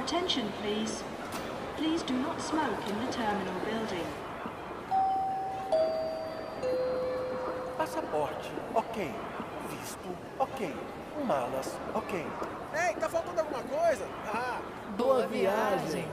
attention, please. Please do not smoke in the terminal building. Passaporte, ok. Visto, ok. Malas, ok. Ei, tá faltando alguma coisa? Ah, Boa viagem.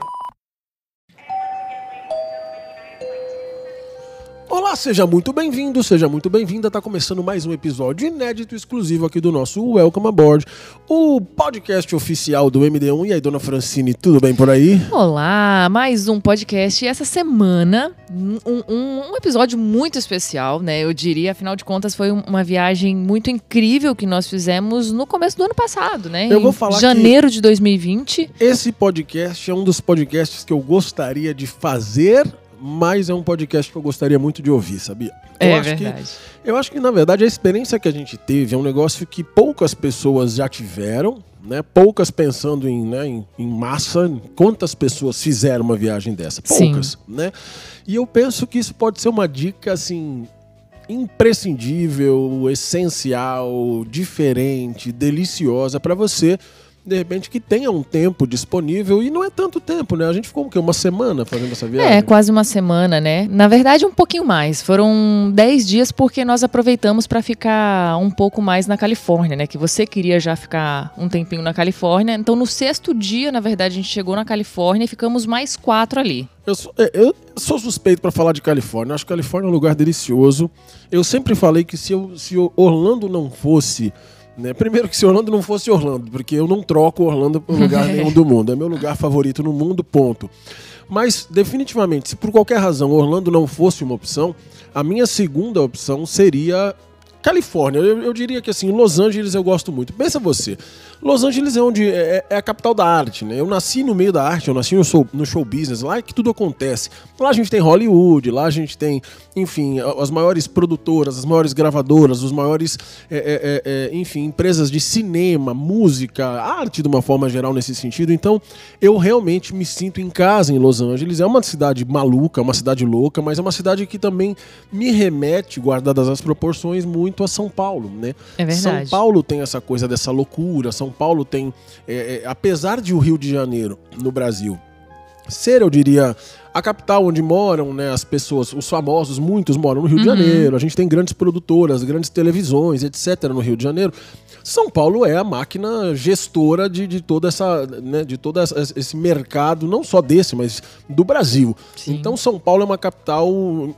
Olá, seja muito bem-vindo, seja muito bem-vinda. Tá começando mais um episódio inédito exclusivo aqui do nosso Welcome Aboard, o podcast oficial do MD1. E aí, dona Francine, tudo bem por aí? Olá, mais um podcast. E essa semana, um, um- um episódio muito especial, né? Eu diria, afinal de contas, foi um- uma viagem muito incrível que nós fizemos no começo do ano passado, né? Eu vou Em falar janeiro de 2020. Esse podcast é um dos podcasts que eu gostaria de fazer, mas é um podcast que eu gostaria muito de ouvir, sabia? Eu É acho que- verdade. Eu acho que, na verdade, a experiência que a gente teve é um negócio que poucas pessoas já tiveram, né? Poucas pensando em, né, em, em massa. Quantas pessoas fizeram uma viagem dessa? Sim. Poucas, né? E eu penso que isso pode ser uma dica, assim, imprescindível, essencial, diferente, deliciosa para você. De repente, que tenha um tempo disponível, e não é tanto tempo, né? A gente ficou o quê? Uma semana fazendo essa viagem? É, quase uma semana, né? Na verdade, um pouquinho mais. Foram 10 dias porque nós aproveitamos para ficar um pouco mais na Califórnia, né? Que você queria já ficar um tempinho na Califórnia. Então, no sexto dia, na verdade, a gente chegou na Califórnia e ficamos mais quatro ali. Eu sou, é, eu sou suspeito pra falar de Califórnia. Eu acho que Califórnia é um lugar delicioso. Eu sempre falei que se, eu, se Orlando não fosse. Né, primeiro que se Orlando não fosse Orlando, porque eu não troco Orlando por lugar nenhum do mundo. É meu lugar favorito no mundo, ponto. Mas, definitivamente, se por qualquer razão Orlando não fosse uma opção, a minha segunda opção seria Califórnia. Eu, eu diria que assim, Los Angeles eu gosto muito. Pensa você. Los Angeles é onde é, é a capital da arte, né? Eu nasci no meio da arte, eu nasci no show, no show business, lá é que tudo acontece. Lá a gente tem Hollywood, lá a gente tem, enfim, as maiores produtoras, as maiores gravadoras, os maiores, é, é, é, é, enfim, empresas de cinema, música, arte de uma forma geral nesse sentido. Então, eu realmente me sinto em casa em Los Angeles. É uma cidade maluca, uma cidade louca, mas é uma cidade que também me remete, guardadas as proporções, muito a São Paulo, né? É verdade. São Paulo tem essa coisa dessa loucura. São Paulo tem, é, é, apesar de o Rio de Janeiro no Brasil ser, eu diria, a capital onde moram né, as pessoas, os famosos, muitos moram no Rio de Uhum. Janeiro. A gente tem grandes produtoras, grandes televisões, etc. no Rio de Janeiro. São Paulo é a máquina gestora de, de toda essa, né, de todo esse mercado, não só desse, mas do Brasil. Sim. Então São Paulo é uma capital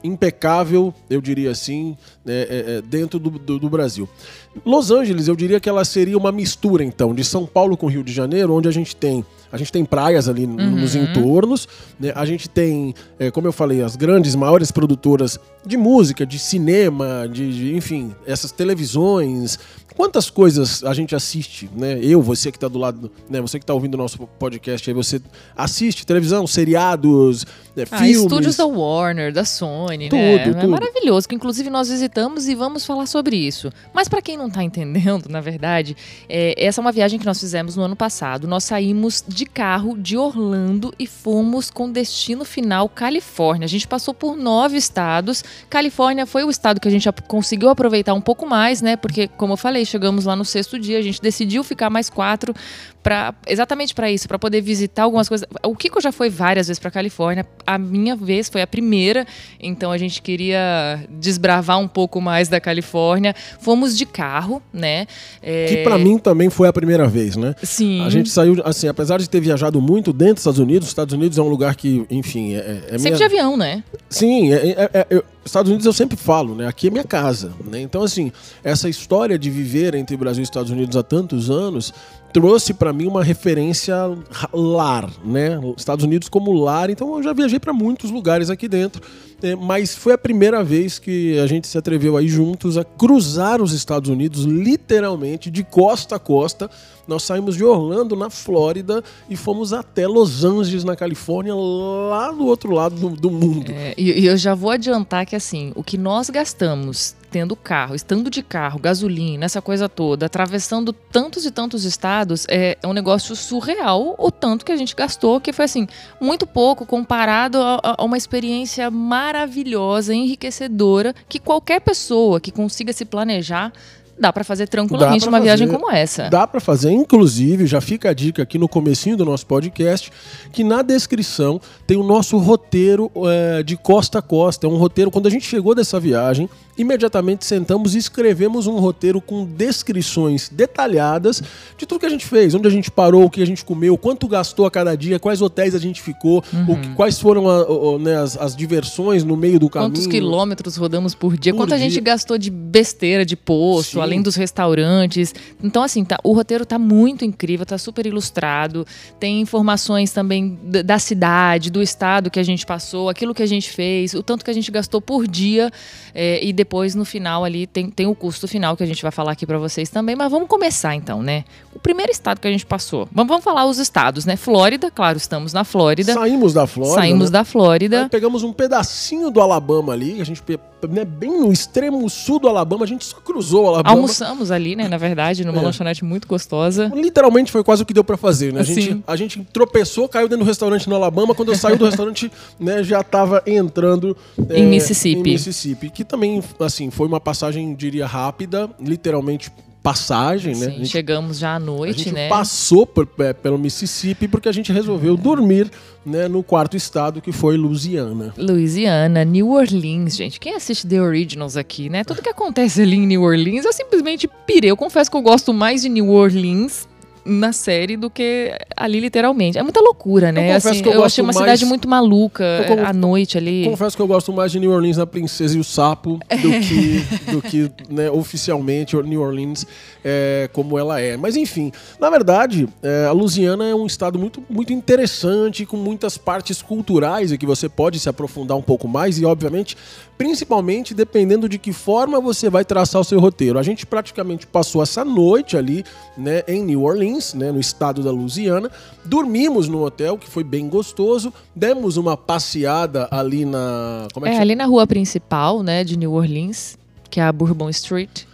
impecável, eu diria assim, né, é, é, dentro do, do- do Brasil. Los Angeles, eu diria que ela seria uma mistura, então, de São Paulo com Rio de Janeiro, onde a gente tem. A gente tem praias ali n- nos entornos, né? a gente tem, é, como eu falei, as grandes, maiores produtoras de música, de cinema, de, de, enfim, essas televisões. Quantas coisas a gente assiste, né? Eu, você que está do lado, né? Você que está ouvindo o nosso podcast aí, você assiste televisão, seriados, né? Ah, filmes. estúdios da Warner, da Sony, Tudo, né? É tudo. maravilhoso, que inclusive nós visitamos e vamos falar sobre isso. Mas para quem não tá entendendo, na verdade, é, essa é uma viagem que nós fizemos no ano passado. Nós saímos de carro de Orlando e fomos com destino final Califórnia. A gente passou por nove estados. Califórnia foi o estado que a gente conseguiu aproveitar um pouco mais, né? Porque, como eu falei, chegamos lá no sexto dia, a gente decidiu ficar mais quatro para exatamente para isso, para poder visitar algumas coisas. O Kiko já foi várias vezes para Califórnia. A minha vez foi a primeira, então a gente queria desbravar um pouco mais da Califórnia. Fomos de carro, né? É, Que pra mim também foi a primeira vez, né? sim. A gente saiu, assim, apesar de ter viajado muito dentro dos Estados Unidos, os Estados Unidos é um lugar que, enfim, é, é sempre de minha... avião, né? Sim, é, é- é- eu- Estados Unidos eu sempre falo, né? Aqui é minha casa, né? Então, assim, essa história de viver entre Brasil e Estados Unidos há tantos anos trouxe pra mim uma referência lar, né? Estados Unidos como lar. Então, eu já viajei pra muitos lugares aqui dentro, né? mas foi a primeira vez que a gente se atreveu aí juntos a cruzar os Estados Unidos, literalmente de costa a costa. Nós saímos de Orlando, na Flórida, e fomos até Los Angeles, na Califórnia, lá do outro lado do, do mundo. É, e eu já vou adiantar que assim, o que nós gastamos tendo carro, estando de carro, gasolina, essa coisa toda, atravessando tantos e tantos estados, é, é um negócio surreal o tanto que a gente gastou, que foi assim, muito pouco comparado a, a uma experiência maravilhosa, enriquecedora, que qualquer pessoa que consiga se planejar dá pra fazer tranquilamente pra uma viagem fazer. como essa. Dá pra fazer, inclusive, já fica a dica aqui no comecinho do nosso podcast, que na descrição tem o nosso roteiro é, de costa a costa. É um roteiro, quando a gente chegou dessa viagem, imediatamente sentamos e escrevemos um roteiro com descrições detalhadas de tudo que a gente fez, onde a gente parou, o que a gente comeu, quanto gastou a cada dia, quais hotéis a gente ficou, o que- quais foram a- né, as, as diversões no meio do caminho. Quantos quilômetros rodamos por dia? Por Quanto a gente dia. gastou de besteira, de posto, Sim. além dos restaurantes. Então, assim, tá- o roteiro tá muito incrível, tá super ilustrado. Tem informações também da, da cidade, do estado que a gente passou, aquilo que a gente fez, o tanto que a gente gastou por dia. é, e depois, no final, ali, tem, tem o custo final que a gente vai falar aqui pra vocês também. Mas vamos começar, então, né? O primeiro estado que a gente passou. Vamos, vamos falar os estados, né? Flórida, claro, estamos na Flórida. Saímos da Flórida. Saímos né? da Flórida. Aí pegamos um pedacinho do Alabama ali, a gente, né, bem no extremo sul do Alabama, a gente só cruzou o Alabama. Almoçamos ali, né? Na verdade, numa É. lanchonete muito gostosa. Literalmente foi quase o que deu pra fazer, né? A gente, Sim. a gente tropeçou, caiu dentro do restaurante no Alabama. Quando eu saí do restaurante, né, já tava entrando é, Em Mississippi. em Mississippi. Que também, assim, foi uma passagem, diria, rápida, literalmente passagem, né? Sim, A gente, chegamos já à a noite, gente né? passou por- é, pelo Mississippi porque a gente resolveu dormir né, no quarto estado que foi Louisiana. Louisiana, New Orleans, gente. Quem assiste The Originals aqui, né? Tudo que acontece ali em New Orleans, eu simplesmente pirei. Eu confesso que eu gosto mais de New Orleans na série do que ali literalmente. É muita loucura, né? confesso assim, que eu eu achei uma mais- cidade muito maluca Eu à noite ali. Confesso que eu gosto mais de New Orleans na Princesa e o Sapo do que, do que né, oficialmente New Orleans é, como ela é. Mas enfim, na verdade, é, a Louisiana é um estado muito, muito interessante, com muitas partes culturais e que você pode se aprofundar um pouco mais e, obviamente, principalmente dependendo de que forma você vai traçar o seu roteiro. A gente praticamente passou essa noite ali né, em New Orleans, né, no estado da Louisiana. Dormimos no hotel, que foi bem gostoso. Demos uma passeada ali na. Como é que É, chama? ali na rua principal, né, de New Orleans, que é a Bourbon Street.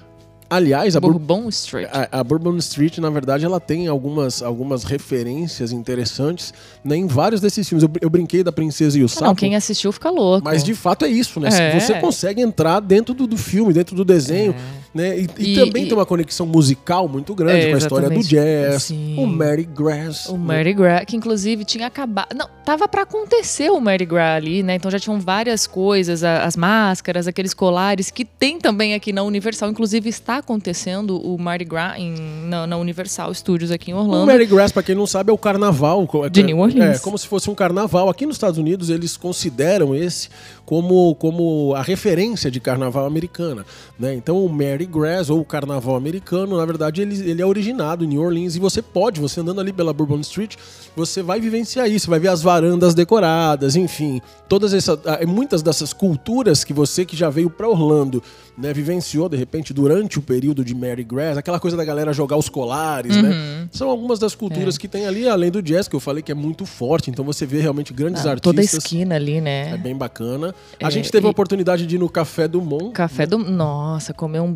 Aliás, a, Bur- Bourbon Street. a, a Bourbon Street, na verdade, ela tem algumas, algumas referências interessantes né, em vários desses filmes. Eu, eu brinquei da Princesa e o Ah, Sapo. não, quem assistiu fica louco. Mas de fato é isso, né? É. Você consegue entrar dentro do, do filme, dentro do desenho, né? E, e E- também e- tem uma conexão musical muito grande É, com a história do jazz, Sim. o Mary Grass. O né? Mardi Gras, que inclusive tinha acabado. Não, tava pra acontecer o Mardi Gras ali, né? Então já tinham várias coisas, as máscaras, aqueles colares, que tem também aqui na Universal. Inclusive está acontecendo o Mardi Gras em- na, na Universal Studios aqui em O Orlando. Mardi Gras, pra quem não sabe, é o carnaval. co- De New Orleans. É, como se fosse um carnaval. Aqui nos Estados Unidos, eles consideram esse como, como a referência de carnaval americana. Né? Então, o Mardi Gras, ou o carnaval americano, na verdade, ele, ele é originado em New Orleans. E você pode, você andando ali pela Bourbon Street, você vai vivenciar isso. Vai ver as varandas decoradas, enfim. Todas essas, muitas dessas culturas que você que já veio pra Orlando né, vivenciou, de repente, durante o período de Mardi Gras, aquela coisa da galera jogar os colares, Uhum. né? São algumas das É. culturas que tem ali, além do jazz, que eu falei que é muito forte. Então você vê realmente grandes Ah, artistas. toda a esquina ali, né? É bem bacana. A É, gente teve e- a oportunidade de ir no Café do Mon. Café do. Nossa, comer um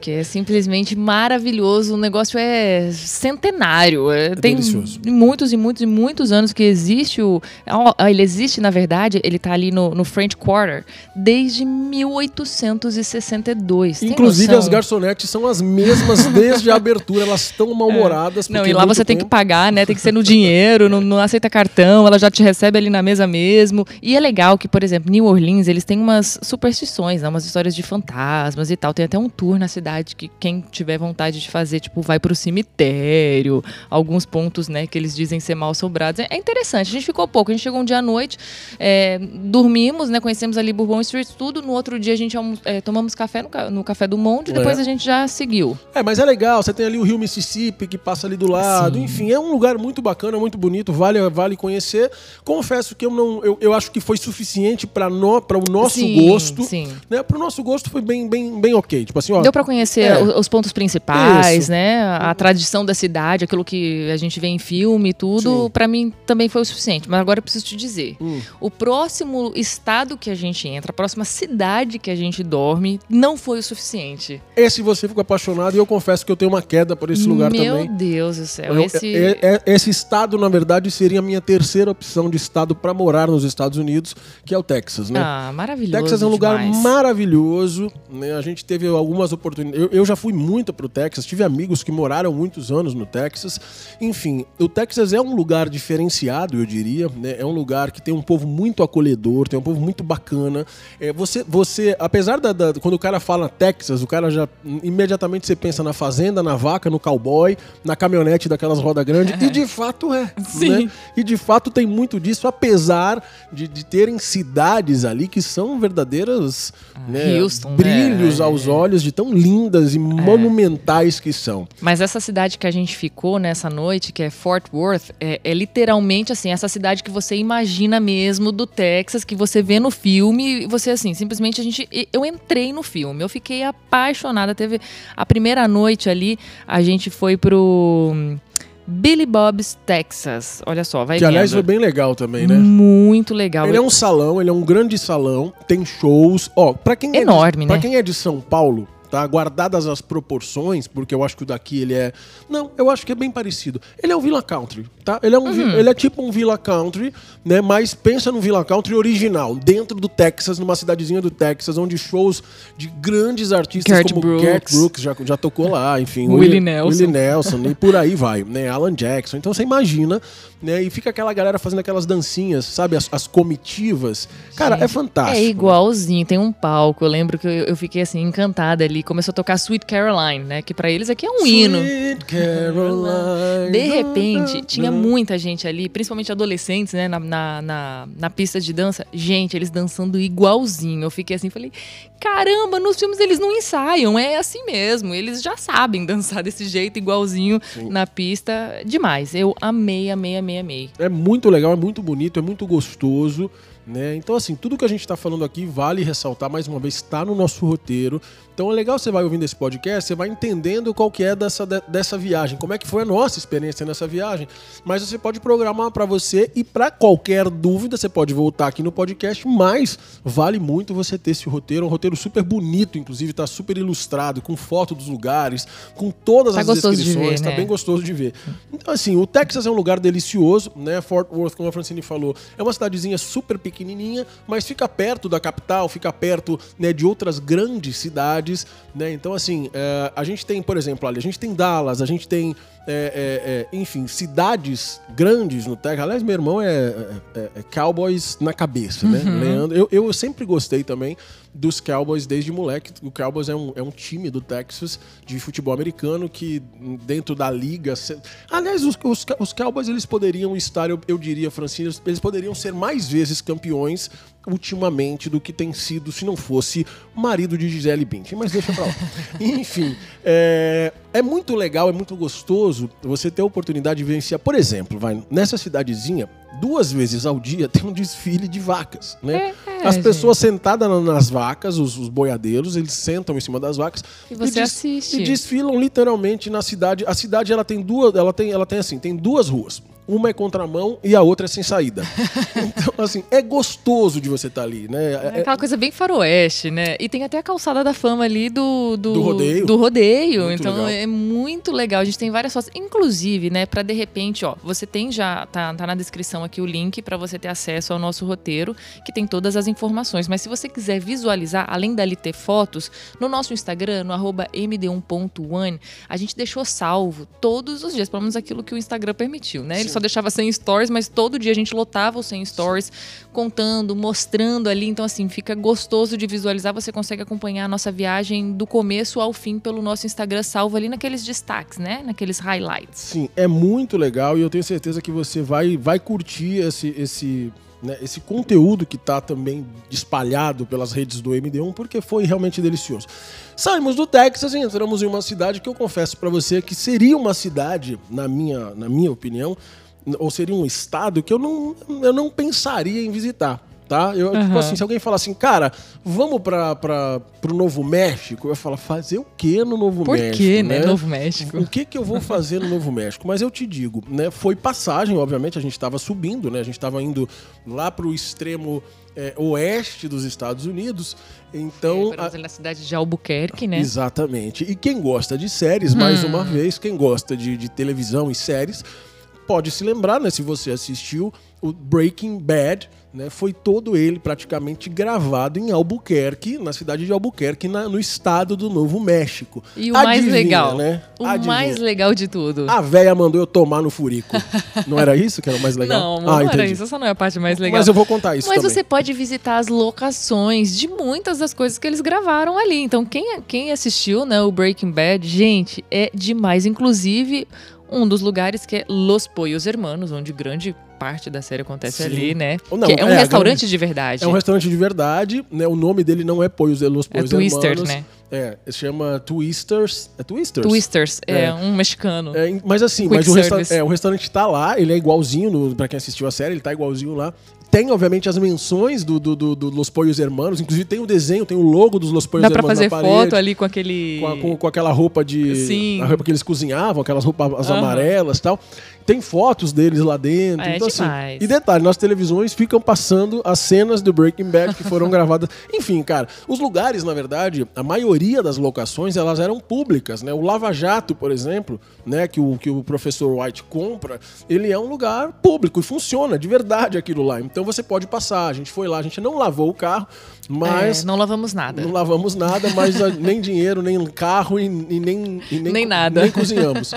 Que é simplesmente maravilhoso. O negócio é centenário. É, tem delicioso. muitos e muitos e muitos anos que existe o. Ele existe, na verdade, ele tá ali no, no French Quarter desde 1862. Tem Inclusive, as garçonetes são as mesmas desde a abertura. Elas estão mal-humoradas. Não, e lá muito você tem que pagar, né? Tem que ser no dinheiro, não, não aceita cartão, ela já te recebe ali na mesa mesmo. E é legal que, por exemplo, New Orleans, eles têm umas superstições, né? umas histórias de fantasmas e tal. Tem até um tour na cidade que quem tiver vontade de fazer, tipo, vai pro cemitério, alguns pontos, né, que eles dizem ser mal assombrados. É, é interessante. A gente ficou pouco, a gente chegou um dia à noite, é, dormimos, né? Conhecemos ali Bourbon Street, tudo. No outro dia a gente é, tomamos café no, no Café do Monte, depois É. a gente já seguiu. É, mas é legal. Você tem ali o Rio Mississippi que passa ali do lado. Sim. Enfim, é um lugar muito bacana, muito bonito. Vale, vale conhecer. Confesso que eu não. Eu, eu acho que foi suficiente para no, o nosso Sim, gosto. sim. Né? Pro nosso gosto foi bem, bem, bem ok. Tipo assim, ó. Deu pra conhecer É. os pontos principais, Isso. né? A tradição da cidade, aquilo que a gente vê em filme e tudo, pra mim também foi o suficiente. Mas agora eu preciso te dizer: Hum. o próximo estado que a gente entra, a próxima cidade que a gente dorme, não foi o suficiente. Esse você ficou apaixonado e eu confesso que eu tenho uma queda por esse lugar Meu também. Deus do céu. Eu- esse... é- é- esse estado, na verdade, seria a minha terceira opção de estado para morar nos Estados Unidos, que é o Texas, né? Ah, maravilhoso. Texas é um lugar demais. maravilhoso, né? A gente teve algumas oportunidades. Eu, eu já fui muito pro Texas, tive amigos que moraram muitos anos no Texas. Enfim, o Texas é um lugar diferenciado, eu diria. Né? É um lugar que tem um povo muito acolhedor, tem um povo muito bacana. É, você, você, apesar da, da- Quando o cara fala Texas, o cara já. Imediatamente você pensa na fazenda, na vaca, no cowboy, na caminhonete daquelas rodas grandes. e de fato é. Sim. né? E de fato tem muito disso, apesar de, de terem cidades ali que são verdadeiras né, Houston, né? brilhos É. aos olhos de tão lindas e monumentais que são. Mas essa cidade que a gente ficou nessa noite, que é Fort Worth, é, é literalmente assim, essa cidade que você imagina mesmo do Texas, que você vê no filme, e você assim, simplesmente a gente. Eu entrei no filme, eu fiquei apaixonada. Teve a primeira noite ali, a gente foi pro Billy Bob's Texas. Olha só, vai Que aliás foi vendo. bem legal também, né? Muito legal. Ele é um salão, ele é um grande salão, tem shows. Ó, para quem é Enorme, de, pra né? quem é de São Paulo, tá? Guardadas as proporções, porque eu acho que o daqui ele é, não, eu acho que é bem parecido. Ele é um Villa Country, tá? Ele é um, Uhum. ele é tipo um Villa Country, né? Mas pensa no Villa Country original, dentro do Texas, numa cidadezinha do Texas, onde shows de grandes artistas Garth como Brooks. Garth Brooks já, já tocou lá, enfim, Willie Nelson. Willie Nelson e por aí vai, né? Alan Jackson. Então você imagina, né? E fica aquela galera fazendo aquelas dancinhas, sabe? As, as comitivas. Cara, é fantástico. É igualzinho, tem um palco. Eu lembro que eu, eu fiquei assim, encantada ali. Começou a tocar Sweet Caroline, né? Que pra eles aqui é um hino. Sweet Caroline. De repente, tinha muita gente ali, principalmente adolescentes, né, na, na, na, na pista de dança. Gente, eles dançando igualzinho. Eu fiquei assim, falei, caramba, nos filmes eles não ensaiam, é assim mesmo. Eles já sabem dançar desse jeito, igualzinho na pista. Demais. Eu amei, amei, amei, amei. É muito legal, é muito bonito, é muito gostoso. Né? Então, assim, tudo que a gente está falando aqui vale ressaltar mais uma vez, está no nosso roteiro. Então é legal você vai ouvindo esse podcast, você vai entendendo qual que é dessa, de- dessa viagem, como é que foi a nossa experiência nessa viagem. Mas você pode programar para você e para qualquer dúvida você pode voltar aqui no podcast, mas vale muito você ter esse roteiro, um roteiro super bonito, inclusive tá super ilustrado, com foto dos lugares, com todas Tá as descrições, ver, tá né? bem gostoso de ver. Então, assim, o Texas é um lugar delicioso, né? Fort Worth, como a Francine falou, é uma cidadezinha super pequenininha, mas fica perto da capital, fica perto né, de outras grandes cidades, né? Então, assim, é, a gente tem, por exemplo, ali, a gente tem Dallas, a gente tem, é, é, é, enfim, cidades grandes no Texas. Aliás, meu irmão é, é- é Cowboys na cabeça, né? Leandro, eu, eu sempre gostei também dos Cowboys desde moleque. O Cowboys é um, é um time do Texas de futebol americano que dentro da liga... se- Aliás, os, os, os Cowboys eles poderiam estar, eu, eu diria, Francine, eles- poderiam ser mais vezes campeões ultimamente do que tem sido se não fosse o marido de Gisele Bündchen. Mas deixa pra lá. Enfim, é, é muito legal, é muito gostoso você ter a oportunidade de vivenciar. Por exemplo, vai, nessa cidadezinha, duas vezes ao dia tem um desfile de vacas, né? É, As gente. pessoas sentadas na- nas vacas, os, os boiadeiros, eles sentam em cima das vacas E você des- assiste. e desfilam literalmente na cidade. A cidade ela tem duas, ela tem, ela tem assim, tem duas ruas. Uma é contramão e a outra é sem saída. então, assim, é gostoso de você estar ali, né? É É- aquela coisa bem faroeste, né? E tem até a calçada da fama ali do... Do, Do rodeio. do rodeio. Muito então legal. é muito legal. A gente tem várias fotos. Inclusive, né, pra de repente, ó, você tem já... Tá, tá na descrição aqui o link pra você ter acesso ao nosso roteiro, que tem todas as informações. Mas se você quiser visualizar, além dali ter fotos, no nosso Instagram, no arroba md1.one, a gente deixou salvo todos os dias, pelo menos aquilo que o Instagram permitiu, né? Ele só deixava 100 stories, mas todo dia a gente lotava os 100 stories, contando, mostrando ali. Então, assim, fica gostoso de visualizar. Você consegue acompanhar a nossa viagem do começo ao fim pelo nosso Instagram, salvo ali naqueles destaques, né? Naqueles highlights. Sim, é muito legal e eu tenho certeza que você vai, vai curtir esse, esse, né, esse conteúdo que está também espalhado pelas redes do MD1, porque foi realmente delicioso. Saímos do Texas e entramos em uma cidade que eu confesso para você que seria uma cidade, na minha, na minha opinião, ou seria um estado que eu não, eu não pensaria em visitar. Tá? Eu, tipo Aham. assim, se alguém falar assim, cara, vamos para pro Novo México, eu falar, fazer o quê no Novo Por México? quê, né? Novo México. O que que eu vou fazer no Novo México? Mas eu te digo, né? Foi passagem, obviamente, a gente estava subindo, né? A gente estava indo lá pro extremo é, oeste dos Estados Unidos. Então, Paramos a- ali na cidade de Albuquerque, né? exatamente. E quem gosta de séries, mais uma vez, quem gosta de, de televisão e séries, pode se lembrar, né? Se você assistiu o Breaking Bad, né, foi todo ele praticamente gravado em Albuquerque, na cidade de Albuquerque, na- no estado do Novo México. E o mais Adivinha, legal, né? o Adivinha. mais legal de tudo. A véia mandou eu tomar no furico. Não era isso que era o mais legal? Não, ah, não era isso, essa não é a parte mais legal. Mas eu vou contar isso Mas também. você pode visitar as locações de muitas das coisas que eles gravaram ali. Então, quem, quem assistiu, né, o Breaking Bad, gente, é demais. Inclusive, um dos lugares que é Los Pollos Hermanos, onde grande parte da série acontece Sim. ali, né? Não, que é um é, restaurante de verdade. É um restaurante de verdade, né? O nome dele não é Pollos de Los É Pollos Twister, Hermanos. né? É, se chama Twisters. É Twisters? Twisters, é, É. um mexicano. É, mas assim, Quick mas o, resta é, o restaurante tá lá, ele é igualzinho, no, pra quem assistiu a série, ele tá igualzinho lá. Tem, obviamente, as menções do, do, do- do Los Pollos Hermanos, inclusive tem o desenho, tem o logo dos Los Pollos Dá pra Hermanos fazer na parede. foto ali com aquele. Com, a- com- com aquela roupa de. Sim. A roupa que eles cozinhavam, aquelas roupas Aham. amarelas e tal. Tem fotos deles lá dentro. É então, assim, demais. e detalhe, nas televisões ficam passando as cenas do Breaking Bad que foram gravadas. Enfim, cara, os lugares, na verdade, a maioria das locações, elas eram públicas, né? O Lava Jato, por exemplo, né, que o, que o professor White compra, ele é um lugar público e funciona de verdade aquilo lá. Então você pode passar. A gente foi lá, a gente não lavou o carro, mas É, não lavamos nada. não lavamos nada, mas nem dinheiro, nem carro e, e nem, e Nem nada. Nem cozinhamos.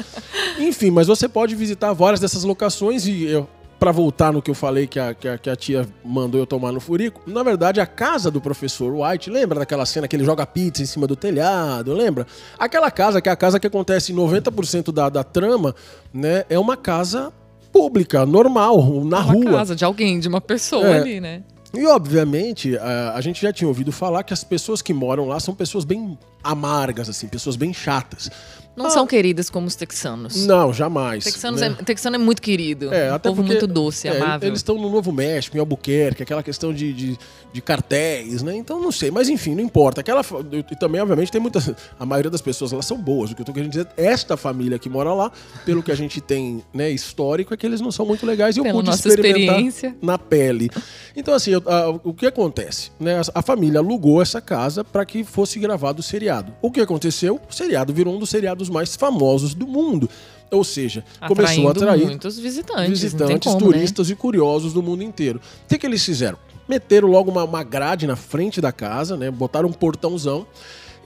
Enfim, mas você pode visitar várias dessas locações e eu. Pra voltar no que eu falei que a, que, a, que a tia mandou eu tomar no furico, na verdade, a casa do professor White, lembra daquela cena que ele joga pizza em cima do telhado, lembra? Aquela casa, que é a casa que acontece em 90% da, da trama, né? É uma casa pública, normal, na uma rua. casa de alguém, de uma pessoa É. ali, né? E obviamente, a, gente já tinha ouvido falar que as pessoas que moram lá são pessoas bem amargas, assim, pessoas bem chatas. Não Ah. são queridas como os texanos. Não, jamais. Texanos né? é, texano é muito querido. É, um até povo porque, muito doce, é, amável. Eles estão no Novo México, em Albuquerque, aquela questão de, de, de cartéis, né? Então não sei, mas enfim, não importa. Aquela e também, obviamente, tem muitas. A maioria das pessoas elas são boas. O que eu tô querendo dizer, esta família que mora lá, pelo que a gente tem, né, histórico, é que eles não são muito legais e eu Pela pude experimentar na pele. Então, assim, eu- a- o que acontece? Né? A, a família alugou essa casa para que fosse gravado o seriado. O que aconteceu? O seriado virou um dos seriados mais famosos do mundo. Ou seja, começou a Atraindo atrair muitos visitantes. visitantes, como, né? turistas e curiosos do mundo inteiro. O que, que eles fizeram? Meteram logo uma, uma grade na frente da casa, né? Botaram um portãozão.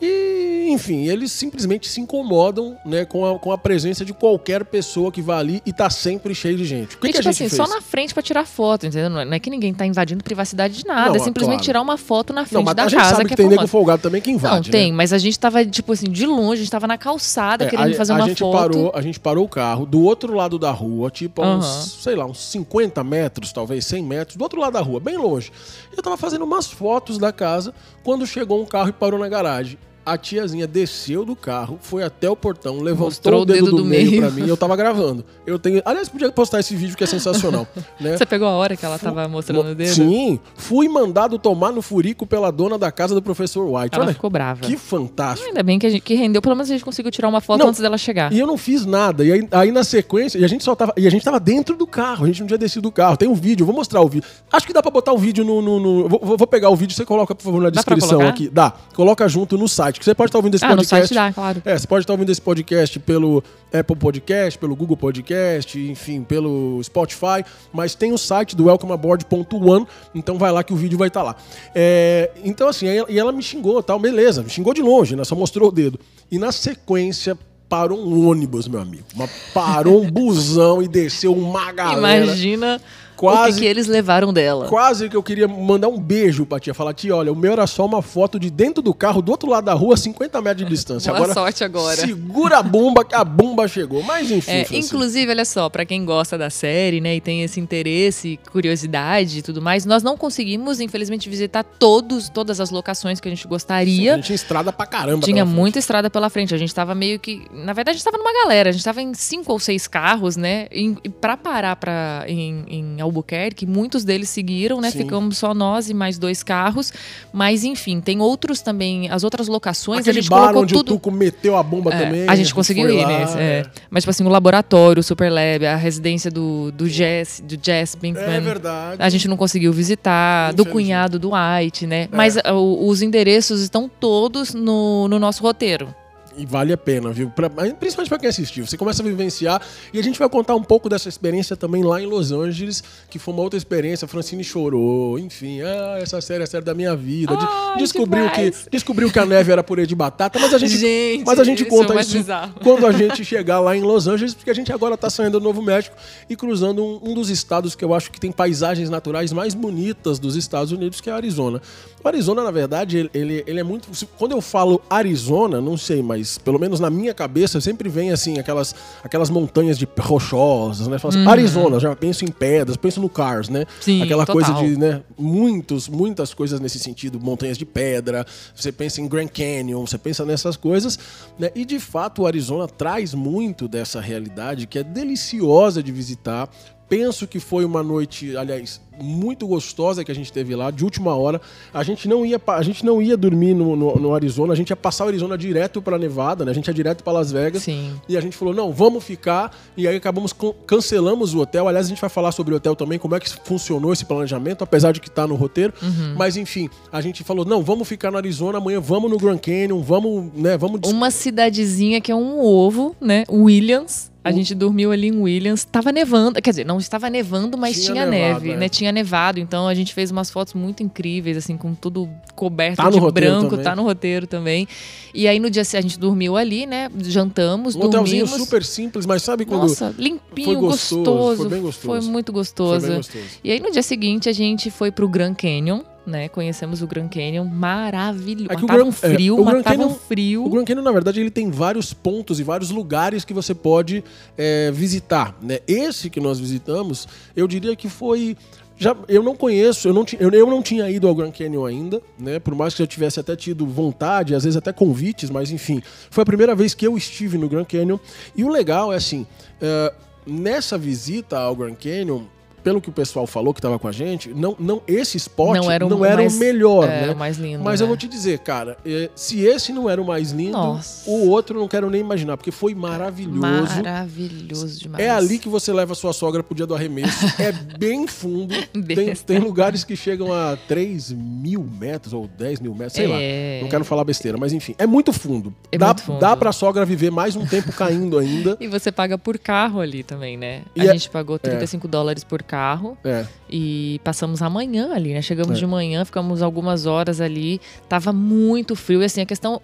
E, enfim, eles simplesmente se incomodam né, com, a, com a presença de qualquer pessoa que vá ali e tá sempre cheio de gente. O que, e, que a tipo gente assim, fez? só na frente pra tirar foto, entendeu? Não é, não é que ninguém tá invadindo privacidade de nada. Não, é simplesmente claro. tirar uma foto na Não, frente mas da a gente casa, sabe que que, é tem nego folgado também que invade, Não, tem, né? mas a gente tava, tipo assim, de longe, a gente tava na calçada É, querendo a, fazer a uma gente foto. parou, a gente parou o carro do outro lado da rua, tipo a uns, sei lá, uns 50 metros, talvez 100 metros, do outro lado da rua, bem longe. Eu tava fazendo umas fotos da casa quando chegou um carro e parou na garagem. A tiazinha desceu do carro, foi até o portão, levantou Mostrou o dedo, do, meio, meio. pra mim e eu tava gravando. Eu tenho, aliás, podia postar esse vídeo que é sensacional, né? Você pegou a hora que ela tava mostrando o dedo? Sim, fui mandado tomar no furico pela dona da casa do professor White. Ela Olha, ficou brava. que fantástico. Ainda bem que, a gente, que rendeu, pelo menos a gente conseguiu tirar uma foto Não, antes dela chegar. E eu não fiz nada. E aí, aí na sequência, e a gente só tava. E a gente tava dentro do carro, a gente não tinha descido do carro. Tem um vídeo, eu vou mostrar o vídeo. Acho que dá pra botar o vídeo no. no- no- vou, vou pegar o vídeo, você coloca, por favor, na descrição aqui. Dá. Coloca junto no site. Que você pode estar ouvindo esse ah, no podcast. site dá, claro. É, você pode estar ouvindo esse podcast pelo Apple Podcast, pelo Google Podcast, enfim, pelo Spotify, mas tem o site do welcomeaboard.one, então vai lá que o vídeo vai estar lá. É, então, assim, aí e ela me xingou tal, beleza, me xingou de longe, né? Só mostrou o dedo. E na sequência parou um ônibus, meu amigo. Uma- parou um busão e desceu uma galera. Imagina o Quase- que, que eles levaram dela. Quase que eu queria mandar um beijo pra tia. Falar, tia, olha, o meu era só uma foto de dentro do carro, do outro lado da rua, 50 metros de distância. Boa sorte agora. Segura a bomba, que a bomba chegou. Mas enfim. É, inclusive, olha só, pra quem gosta da série, né, e tem esse interesse, curiosidade e tudo mais, nós não conseguimos, infelizmente, visitar todos, todas as locações que a gente Sim, gostaria. a gente tinha estrada pra caramba. Tinha frente. muita estrada pela frente. A gente tava meio que. Na verdade, a gente tava numa galera. A gente tava em cinco ou seis carros, né? E, e pra parar pra, em, em Albuquerque, muitos deles seguiram, né? Sim. Ficamos só nós e mais dois carros. Mas, enfim, tem outros também. As outras locações, Aquele a gente bar colocou onde tudo. o Tuco meteu a bomba É, também. a gente conseguiu ir lá, nesse. é. é. Mas, tipo assim, o laboratório, o Super Lab, a residência do, do Jess, do Jess Pinkman. É verdade. A gente não conseguiu visitar, do cunhado do White, né? Mas ah, o- os endereços estão todos no, no nosso roteiro. E vale a pena, viu? Pra- principalmente pra quem assistiu. Você começa a vivenciar e a gente vai contar um pouco dessa experiência também lá em Los Angeles, que foi uma outra experiência. A Francine chorou, enfim. Ah, essa série é a série da minha vida. Ai, descobriu, que, descobriu que a neve era purê de batata, mas a gente, Gente, mas a gente esse é o conta mais isso bizarro. quando a gente chegar lá em Los Angeles, porque a gente agora tá saindo do Novo México e cruzando um, um dos estados que eu acho que tem paisagens naturais mais bonitas dos Estados Unidos, que é a Arizona. O Arizona, na verdade, ele, ele, ele é muito. Quando eu falo Arizona, não sei, mas pelo menos na minha cabeça sempre vem assim, aquelas, aquelas montanhas de rochosas, né? Assim, Arizona, eu já penso em pedras, penso no Cars, né? Uhum. Sim, Aquela total. coisa de, né? Muitos, muitas coisas nesse sentido, montanhas de pedra, você pensa em Grand Canyon, você pensa nessas coisas, né? E de fato o Arizona traz muito dessa realidade que é deliciosa de visitar. Penso que foi uma noite, aliás, muito gostosa que a gente teve lá, de última hora. A gente não ia, a gente não ia dormir no, no, no Arizona, a gente ia passar o Arizona direto para Nevada, né? A gente ia direto para Las Vegas. Sim. E a gente falou, não, vamos ficar. E aí acabamos can- cancelamos o hotel. Aliás, a gente vai falar sobre o hotel também, como é que funcionou esse planejamento, apesar de que tá no roteiro. Uhum. Mas enfim, a gente falou, não, vamos ficar no Arizona amanhã, vamos no Grand Canyon, vamos, né, vamos... Uma cidadezinha que é um ovo, né? Williams. A gente dormiu ali em Williams. Tava nevando. Quer dizer, não estava nevando, mas Tinha tinha, nevado, neve, é. né? Tinha nevado. Então a gente fez umas fotos muito incríveis, assim, com tudo coberto Tá de branco. também. Tá no roteiro também. E aí no dia seguinte a gente dormiu ali, né? Jantamos, Um hotelzinho dormimos. super simples, mas sabe quando... Nossa, limpinho, Foi gostoso, gostoso. foi bem gostoso. Foi muito Foi gostoso. bem gostoso. E aí no dia seguinte a gente foi pro Grand Canyon, né? Conhecemos o Grand Canyon, maravilhoso. É que o Grand- um frio, é, o Grand um Canyon- frio. O Grand Canyon, na verdade, ele tem vários pontos e vários lugares que você pode é, visitar. Né? Esse que nós visitamos, eu diria que foi. Já, eu não conheço, eu não, eu, eu não tinha ido ao Grand Canyon ainda, né? Por mais que eu tivesse até tido vontade, às vezes até convites, mas enfim, foi a primeira vez que eu estive no Grand Canyon. E o legal é assim, é, nessa visita ao Grand Canyon, pelo que o pessoal falou que estava com a gente, não, não, esse spot Não era o não era mais- o melhor, é, né? mais lindo, Mas eu né? vou te dizer, cara, é, se esse não era o mais lindo, Nossa. o outro eu não quero nem imaginar, porque foi maravilhoso. Maravilhoso demais. É ali que você leva a sua sogra pro dia do arremesso. é bem fundo. Tem, tem lugares que chegam a 3 mil metros ou 10 mil metros, sei É. lá. Não quero falar besteira, mas enfim, é muito fundo. É dá, muito fundo. dá pra sogra viver mais um tempo caindo ainda. E você paga por carro ali também, né? A é- gente pagou 35 dólares por carro É. e passamos a manhã ali, né? Chegamos É. de manhã, ficamos algumas horas ali. Tava muito frio. E assim, a questão.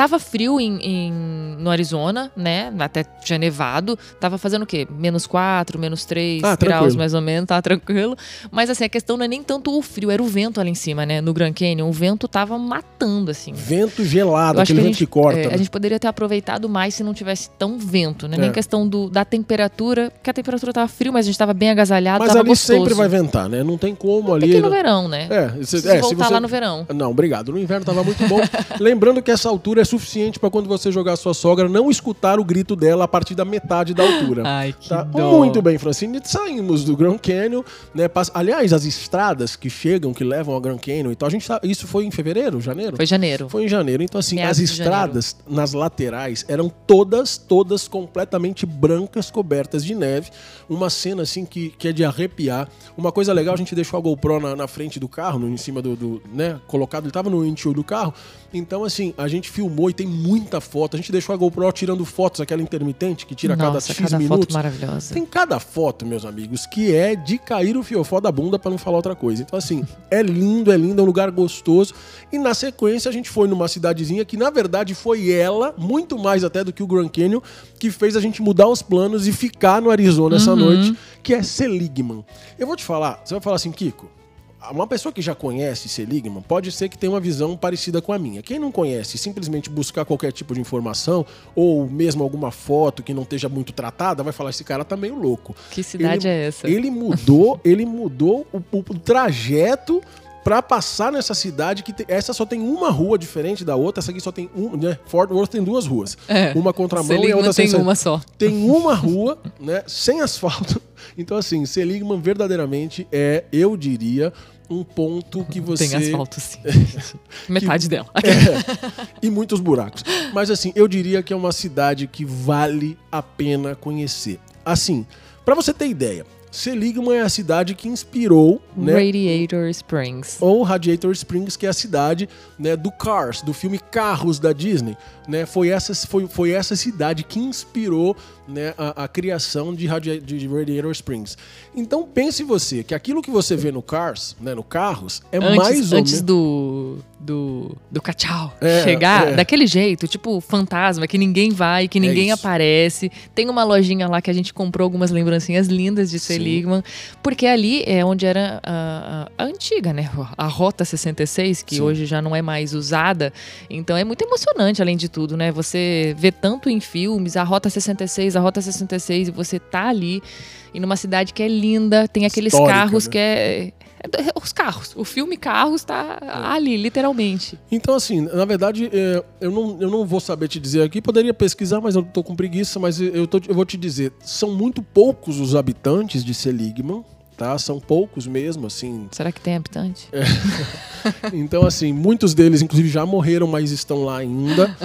Tava frio em, em- no Arizona, né? Até tinha nevado. Tava fazendo o quê? Menos 4, menos 3 Ah, graus, tranquilo. mais ou menos. Tava tranquilo. Mas assim, a questão não é nem tanto o frio, era o vento ali em cima, né? No Grand Canyon. O vento tava matando, assim. Vento gelado, aquele que vento gente, que corta. é, né? a gente poderia ter aproveitado mais se não tivesse tão vento, né? É. Nem questão do, da temperatura, porque a temperatura tava frio, mas a gente tava bem agasalhado, Mas ali gostoso. sempre vai ventar, né? Não tem como ali. Tem que ir no verão, né? É, se, Se é, se voltar você- lá no verão. Não, obrigado. No inverno tava muito bom. Lembrando que essa altura é suficiente para quando você jogar sua sogra não escutar o grito dela a partir da metade da altura. Ai, que Tá? dó. Muito bem, Francine. Saímos do Grand Canyon, né? Pass- Aliás, as estradas que chegam, que levam ao Grand Canyon, então a gente tá... isso foi em fevereiro, janeiro? Foi janeiro. Foi em janeiro. Então, assim, Meados as estradas nas laterais eram todas, todas completamente brancas, cobertas de neve. Uma cena, assim, que, que é de arrepiar. Uma coisa legal, a gente deixou a GoPro na, na frente do carro, no, em cima do, do, né, colocado, ele tava no windshield do carro. Então, assim, a gente filmou e tem muita foto. A gente deixou a GoPro tirando fotos, aquela intermitente que tira a cada Nossa, X cada minutos. foto maravilhosa. Tem cada foto, meus amigos, que é de cair o fiofó da bunda pra não falar outra coisa. Então, assim, é lindo, é lindo, é um lugar gostoso. E na sequência a gente foi numa cidadezinha que, na verdade, foi ela, muito mais até do que o Grand Canyon, que fez a gente mudar os planos e ficar no Arizona essa noite, que é Seligman. Eu vou te falar, você vai falar assim, Kiko. Uma pessoa que já conhece Seligman pode ser que tenha uma visão parecida com a minha. Quem não conhece, simplesmente buscar qualquer tipo de informação ou mesmo alguma foto que não esteja muito tratada, vai falar esse cara tá meio louco. Que cidade Ele- é essa? Ele mudou, ele mudou o, o- o trajeto pra passar nessa cidade que tem- essa só tem uma rua diferente da outra, essa aqui só tem um, né? Fort Worth tem duas ruas. É. Uma contramão e a Seligman outra sem tem saída uma só. tem uma rua, né, sem asfalto. Então, assim, Seligman verdadeiramente é, eu diria, um ponto que você. Tem asfalto, sim. Metade dela. e muitos buracos. Mas, assim, eu diria que é uma cidade que vale a pena conhecer. Assim, pra você ter ideia, Seligman é a cidade que inspirou, né? Radiator Springs. Ou Radiator Springs, que é a cidade né, do Cars, do filme Carros da Disney. Né? Foi, essa, foi, foi essa cidade que inspirou né, a, a criação de, Radi de Radiator Springs. Então pense você que aquilo que você vê no Cars, né, no Carros, é antes, mais ou Antes do, do, do cachau É, chegar, é. daquele jeito, tipo fantasma, que ninguém vai, que ninguém isso. aparece. Tem uma lojinha lá que a gente comprou algumas lembrancinhas lindas de Seligman, porque ali é onde era a, a- a antiga, né? A Rota 66, que Sim. hoje já não é mais usada. Então é muito emocionante, além de tudo, né? Você vê tanto em filmes, a Rota 66, a Rota 66, e você tá ali, e numa cidade que é linda, tem aqueles Histórica, carros né? que é. é- Os carros. O filme Carros tá ali, literalmente. Então, assim, na verdade, é, eu, não, eu não vou saber te dizer aqui, poderia pesquisar, mas eu tô com preguiça, mas eu, tô- eu vou te dizer, são muito poucos os habitantes de Seligman, tá? São poucos mesmo, assim. Será que tem habitante? Então, assim, muitos deles, inclusive, já morreram, mas estão lá ainda.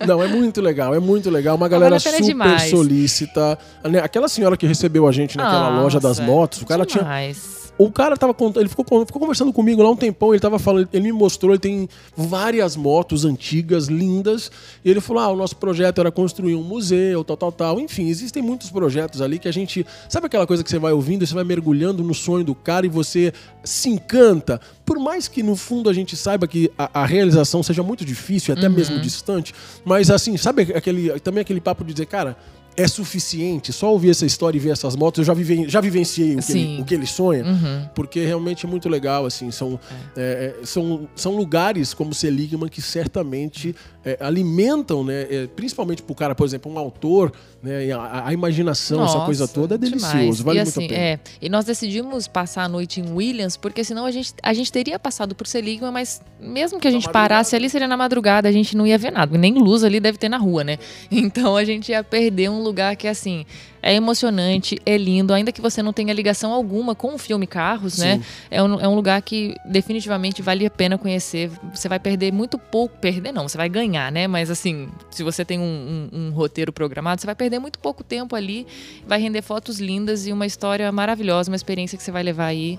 É, não, é muito legal, é muito legal. Uma galera super demais. solícita. Né, Aquela senhora que recebeu a gente naquela Nossa, loja das motos, o cara tinha demais. O cara tava contando, ele ficou, ficou conversando comigo lá um tempão, ele tava falando, ele me mostrou, ele tem várias motos antigas, lindas, e ele falou: "Ah, o nosso projeto era construir um museu, tal, tal, tal". Enfim, existem muitos projetos ali que a gente, sabe aquela coisa que você vai ouvindo, e você vai mergulhando no sonho do cara e você se encanta. Por mais que no fundo a gente saiba que a, a realização seja muito difícil, até mesmo distante, mas assim, sabe aquele também aquele papo de dizer, cara, é suficiente só ouvir essa história e ver essas motos, eu já, viven, já vivenciei o que, ele, o que ele sonha Uhum. porque realmente é muito legal, assim, são, é, é, são, são lugares como Seligman que certamente é, alimentam, né, é, principalmente pro cara, por exemplo, um autor, né, a, a imaginação, essa Nossa, coisa toda é delicioso, demais. vale e muito assim, a pena. É, e nós decidimos passar a noite em Williams, porque senão a gente, a gente teria passado por Seligman, mas mesmo que a gente parasse ali, seria na madrugada, a gente não ia ver nada. Nem luz ali deve ter na rua, né? Então a gente ia perder um lugar que, assim, é emocionante, é lindo, ainda que você não tenha ligação alguma com o filme Carros, né? Sim. É um, é um lugar que definitivamente vale a pena conhecer. Você vai perder muito pouco. Perder não, você vai ganhar, né? Mas assim, se você tem um, um- um roteiro programado, você vai perder muito pouco tempo ali. Vai render fotos lindas e uma história maravilhosa, uma experiência que você vai levar aí.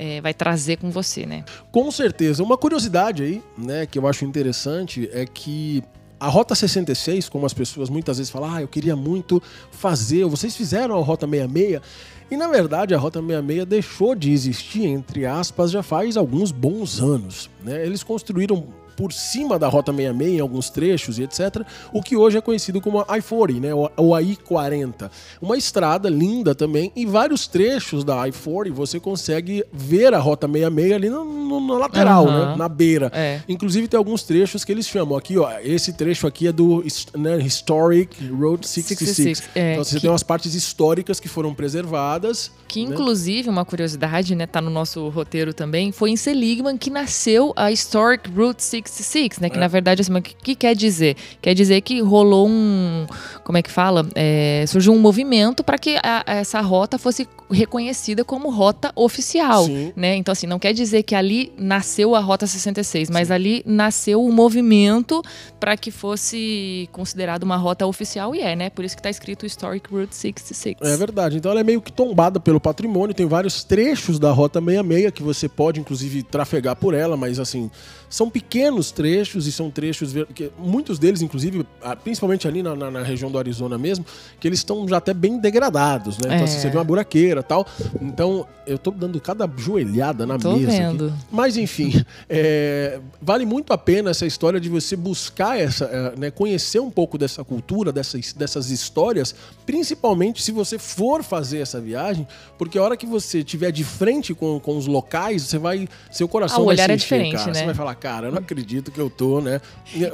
é, vai trazer com você, né? Com certeza. Uma curiosidade aí, né, que eu acho interessante é que a Rota 66, como as pessoas muitas vezes falam, ah, eu queria muito fazer, vocês fizeram a Rota 66. E na verdade a Rota 66 deixou de existir, entre aspas, já faz alguns bons anos. Né? Eles construíram por cima da Rota 66 em alguns trechos e etc. O que hoje é conhecido como a I-40, né? ou a I-40. Uma estrada linda também e vários trechos da I-40 você consegue ver a Rota 66 ali no, no- na lateral, Aham. né? na beira. É. Inclusive tem alguns trechos que eles chamam aqui, ó, esse trecho aqui é do né, Historic Road 66. 66, é, então você que- tem umas partes históricas que foram preservadas. Que né? inclusive, uma curiosidade, né, tá no nosso roteiro também, foi em Seligman que nasceu a Historic Route 66, né, que É. na verdade, assim, o que, que quer dizer? Quer dizer que rolou um, como é que fala? É, surgiu um movimento para que a- essa rota fosse reconhecida como rota oficial, Sim. né? Então, assim, não quer dizer que ali nasceu a Rota 66, mas ali nasceu o movimento para que fosse considerado uma rota oficial e é, né? Por isso que tá escrito Historic Route 66. É verdade. Então ela é meio que tombada pelo patrimônio. Tem vários trechos da Rota 66 que você pode, inclusive, trafegar por ela, mas assim, são pequenos trechos e são trechos, que muitos deles, inclusive, principalmente ali na, na- na região do Arizona mesmo, que eles estão já até bem degradados, né? Então, É. assim, você vê uma buraqueira e tal. Então, eu tô dando cada joelhada na Tô mesa. aqui. vendo. Mas enfim, é, vale muito a pena essa história de você buscar essa, é, né, conhecer um pouco dessa cultura, dessas, dessas histórias, principalmente se você for fazer essa viagem, porque a hora que você estiver de frente com, com os locais, você vai, seu coração Ah, o vai olhar se é encher, diferente, cara. né? Você vai falar, cara, eu não acredito que eu tô, né?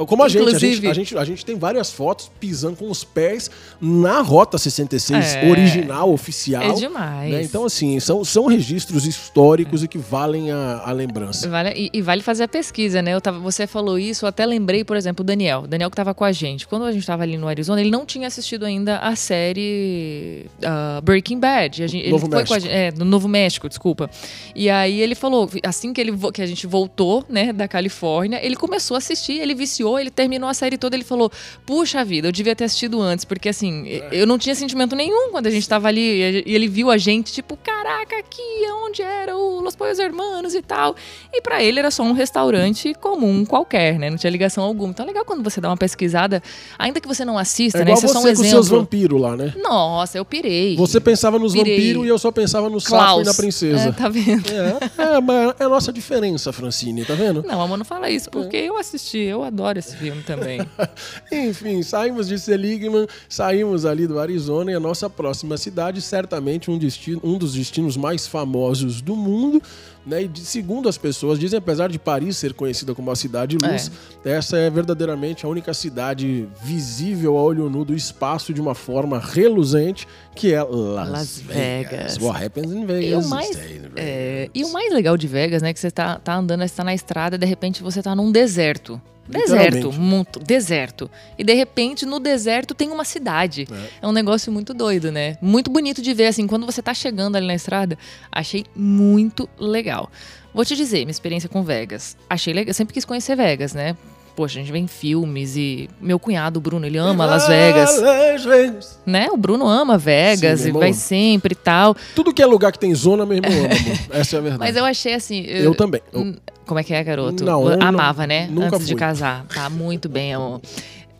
Como a gente, a gente, a gente, a gente tem várias fotos pisando com os pés na Rota 66 É. original, oficial. É demais. né? Então, assim, são, são registros históricos e que valem a, a lembrança. Vale- e, e vale fazer a pesquisa, né? Eu tava, você falou isso, eu até lembrei, por exemplo, o Daniel. O Daniel que estava com a gente. Quando a gente estava ali no Arizona, ele não tinha assistido ainda a série ah, Breaking Bad. A gente, Novo ele foi México. com a gente, é, no Novo México, desculpa. E aí ele falou, assim que, ele, que a gente voltou, né, da Califórnia, Califórnia. Ele começou a assistir, ele viciou, ele terminou a série toda. Ele falou: Puxa vida, eu devia ter assistido antes, porque assim, eu não tinha sentimento nenhum quando a gente tava ali. E ele viu a gente, tipo, caraca, aqui é onde era o Los Pollos Hermanos e tal. E pra ele era só um restaurante comum qualquer, né? Não tinha ligação alguma. Então é legal quando você dá uma pesquisada, ainda que você não assista, É né? Isso é você só um com seus exemplo. vampiros lá, né? Nossa, eu pirei. Você pensava nos Pirei. vampiros e eu só pensava no sapo Klaus. e na princesa. É, tá vendo? É, é, mas é a nossa diferença, Francine, tá vendo? Não, amor, não fala isso, porque eu assisti, eu adoro esse filme também. Enfim, saímos de Seligman, saímos ali do Arizona e a nossa próxima cidade, certamente um, destino, um dos destinos mais famosos do mundo. Né? E de- segundo as pessoas dizem, apesar de Paris ser conhecida como a cidade luz, essa é verdadeiramente a única cidade visível a olho nu do espaço de uma forma reluzente, que é Las, Las Vegas. Vegas. What happens in E Vegas? o, mais, é, e o mais legal de Vegas, né, que você tá, tá andando, você tá na estrada e de repente você tá num deserto. Deserto, muito, deserto. E de repente no deserto tem uma cidade. É. um negócio muito doido, né? Muito bonito de ver, assim, quando você tá chegando ali na estrada, achei muito legal. Vou te dizer, minha experiência com Vegas. Achei legal, sempre quis conhecer Vegas, né? Poxa, a gente vê em filmes e meu cunhado, o Bruno, ele ama Las Vegas, Las Vegas. né? O Bruno ama Vegas Sim, e vai sempre e tal. Tudo que é lugar que tem zona, meu irmão ama. Essa é a verdade. Mas eu achei assim. Eu também. Eu- Como é que é, garoto? Não, eu não- Amava, né? nunca Antes de fui. casar. Tá muito bem, amor.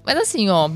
Mas assim, ó,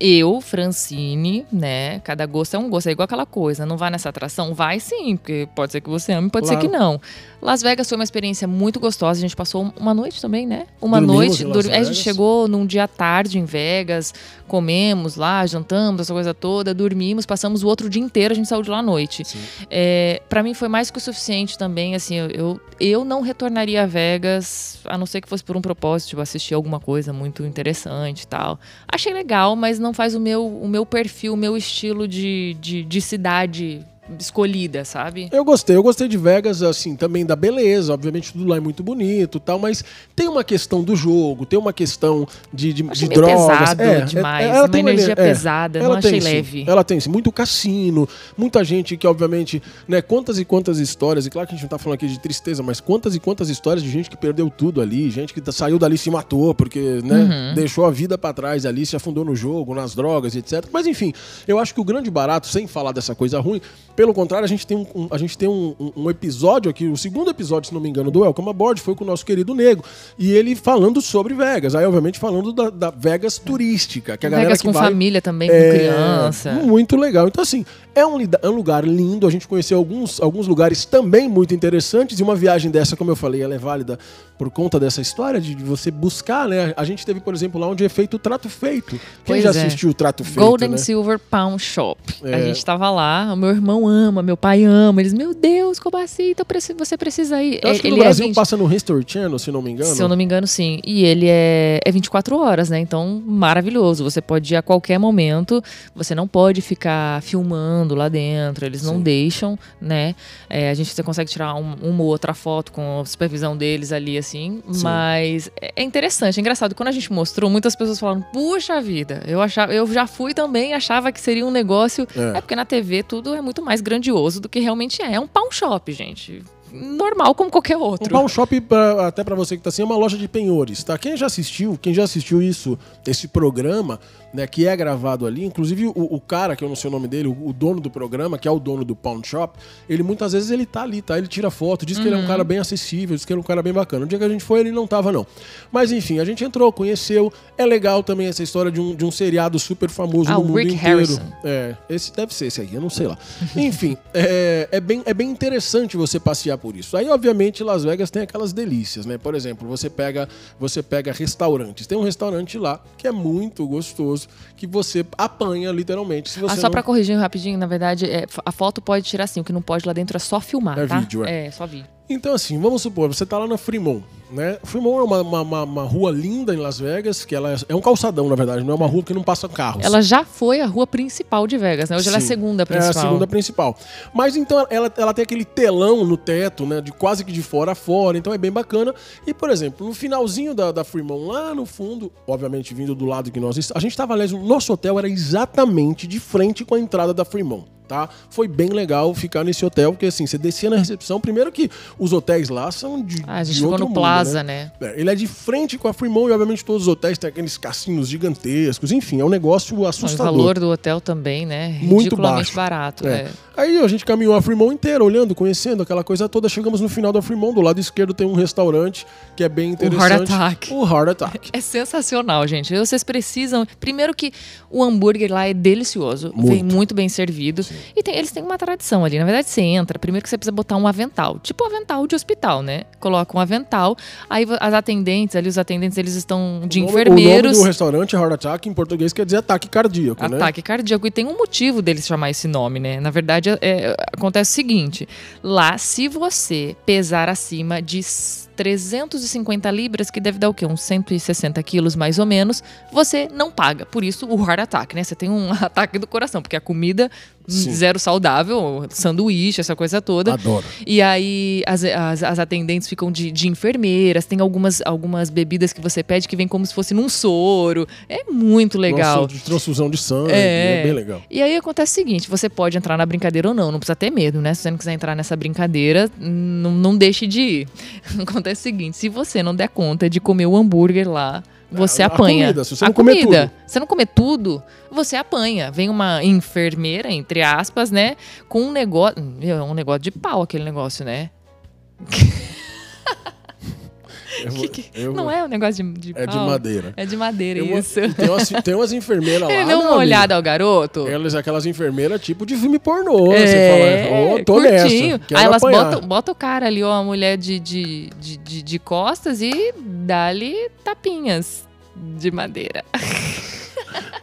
eu, Francine, né? Cada gosto é um gosto. É igual aquela coisa. Não vai nessa atração? Vai sim, porque pode ser que você ame, pode Claro. ser que não. Las Vegas foi uma experiência muito gostosa. A gente passou uma noite também, né? Uma Dormimos noite. dormi- A gente chegou num dia tarde em Vegas, comemos lá, jantamos, essa coisa toda, dormimos, passamos o outro dia inteiro, a gente saiu de lá à noite. É, para mim foi mais que o suficiente também, assim, eu, eu, eu não retornaria a Vegas, a não ser que fosse por um propósito, tipo, assistir alguma coisa muito interessante e tal. Achei legal, mas não faz o meu, o meu perfil, o meu estilo de, de, de cidade escolhida, sabe? Eu gostei, eu gostei de Vegas, assim, também da beleza, obviamente tudo lá é muito bonito e tal, mas tem uma questão do jogo, tem uma questão de, de, de drogas. pesado é, demais, ela uma tem energia é, pesada, ela não achei tem, sim. leve. Ela tem, sim, muito cassino, muita gente que, obviamente, né, quantas e quantas histórias, e claro que a gente não tá falando aqui de tristeza, mas quantas e quantas histórias de gente que perdeu tudo ali, gente que tá- saiu dali e se matou, porque, né, Uhum. deixou a vida pra trás ali, se afundou no jogo, nas drogas, etc. Mas enfim, eu acho que o grande barato, sem falar dessa coisa ruim, pelo contrário, a gente tem um, um- a gente tem um, um- episódio aqui, o segundo episódio, se não me engano, do Welcome Aboard, foi com o nosso querido Nego, e ele falando sobre Vegas, aí obviamente falando da, da Vegas turística, que a galera Vegas que com vai... família também, com É, criança. Muito legal. Então, assim, é um, é um lugar lindo. A gente conheceu alguns, alguns lugares também muito interessantes. E uma viagem dessa, como eu falei, ela é válida por conta dessa história de você buscar, né? A gente teve, por exemplo, lá onde é feito o trato feito. Quem Pois já é. assistiu o trato feito? Golden né? Silver Pound Shop. A É. gente tava lá, o meu irmão ama, meu pai ama. Eles, meu Deus, como assim? Então você precisa ir. Eu acho que Ele no é Brasil 20 passa no History Channel, se não me engano. Se eu não me engano, sim. E ele é, é 24 horas, né? Então, maravilhoso. Você pode ir a qualquer momento. Você não pode ficar filmando lá dentro. Eles não Sim. deixam, né? É, a gente você consegue tirar um- uma ou outra foto com a supervisão deles ali, assim. Mas é é interessante, é engraçado. Quando a gente mostrou, muitas pessoas falaram: Puxa vida, eu, achava, eu já fui também, achava que seria um negócio. É. É. porque na TV tudo é muito mais grandioso do que realmente é. É um pawn shop, gente. Normal como qualquer Um outro. pawn shop, pra- até pra você que tá assim, é uma loja de penhores, tá? Quem já assistiu, quem já assistiu isso, esse programa, né, que é gravado ali, inclusive o, o cara, que eu não sei o nome dele, o, o dono do programa, que é o dono do pawn shop, ele muitas vezes ele tá ali, tá? Ele tira foto, diz que ele é um cara bem acessível, diz que ele é um cara bem bacana. No dia que a gente foi, ele não tava, não. Mas enfim, a gente entrou, conheceu. É legal também essa história de um, de um seriado super famoso Ah, no mundo Rick inteiro. Harrison. É, esse deve ser esse aí, eu não sei lá. Enfim, é, é, bem, é bem interessante você passear por isso. Aí, obviamente, Las Vegas tem aquelas delícias, né? Por exemplo, você pega, você pega restaurantes. Tem um restaurante lá que é muito gostoso, que você apanha literalmente. Se você Ah, só não... pra corrigir rapidinho, na verdade, é, a foto pode tirar assim, o que não pode lá dentro é só filmar, É tá? vídeo, é. É, só vídeo. Então, assim, vamos supor, você tá lá na Fremont, né? Fremont é uma, uma, uma- rua linda em Las Vegas, que ela é, é um calçadão, na verdade, não é uma rua que não passa carros. Ela já foi a rua principal de Vegas, né? Hoje ela é a Sim. segunda É principal. a segunda principal. Mas então ela, ela tem aquele telão no teto, né? De quase que de fora a fora, então é bem bacana. E, por exemplo, no finalzinho da, da Fremont, lá no fundo, obviamente vindo do lado que nós. A gente tava, aliás, o nosso hotel era exatamente de frente com a entrada da Fremont. Tá? Foi bem legal ficar nesse hotel, porque assim, você descia na recepção, primeiro que os hotéis lá são de, Ah, a gente de ficou no mundo, Plaza, né? É, ele é de frente com a Fremont e obviamente todos os hotéis têm aqueles cassinos gigantescos, enfim, é um negócio O assustador. valor do hotel também, né? Muito baixo. barato. É. é. Aí a gente caminhou a Fremont inteira, olhando, conhecendo aquela coisa toda. Chegamos no final da Fremont, do lado esquerdo tem um restaurante que é bem interessante. Heart Attack. O Heart Attack. É sensacional, gente. Vocês precisam. Primeiro que o hambúrguer lá é delicioso, Muito. vem muito bem servido. E tem- eles têm uma tradição ali. Na verdade, você entra, primeiro que você precisa botar um avental. Tipo avental de hospital, né? Coloca um avental. Aí as atendentes ali, os atendentes, eles estão de O nome- enfermeiros. O nome do restaurante Heart Attack em português quer dizer ataque cardíaco, né? Ataque cardíaco. E tem um motivo deles chamar esse nome, né? Na verdade, é- acontece o seguinte: lá, se você pesar acima de s- 350 libras, que deve dar o quê? Uns 160 quilos mais ou menos, você não paga. Por isso, o heart attack, né? Você tem um ataque do coração, porque a comida Sim. zero saudável, sanduíche, essa coisa toda. Adoro. E aí as, as, as atendentes ficam de, de enfermeiras, tem algumas, algumas bebidas que você pede que vem como se fosse num soro. É muito legal. Nossa, de transfusão de sangue, É. é bem legal. E aí acontece o seguinte: você pode entrar na brincadeira ou não, não precisa ter medo, né? Se você não quiser entrar nessa brincadeira, não, não deixe de ir. Acontece o seguinte: se você não der conta de comer o hambúrguer lá, você A- a apanha. comida, se você a não comer comida. tudo. Se você não comer tudo, você apanha. Vem uma enfermeira, entre aspas, né? Com um negócio. É um negócio de pau aquele negócio, né? Vou- Que- não vou- é um negócio de, de É de madeira. É de madeira, Eu vou- isso. Tem umas, tem umas enfermeiras lá. Ele deu uma olhada ao garoto. Elas, aquelas enfermeiras tipo de filme pornô. É, você fala, ô, tô curtinho. nessa. Aí elas botam, botam o cara ali, ó, a mulher de, de, de, de, de costas e dá-lhe tapinhas de madeira.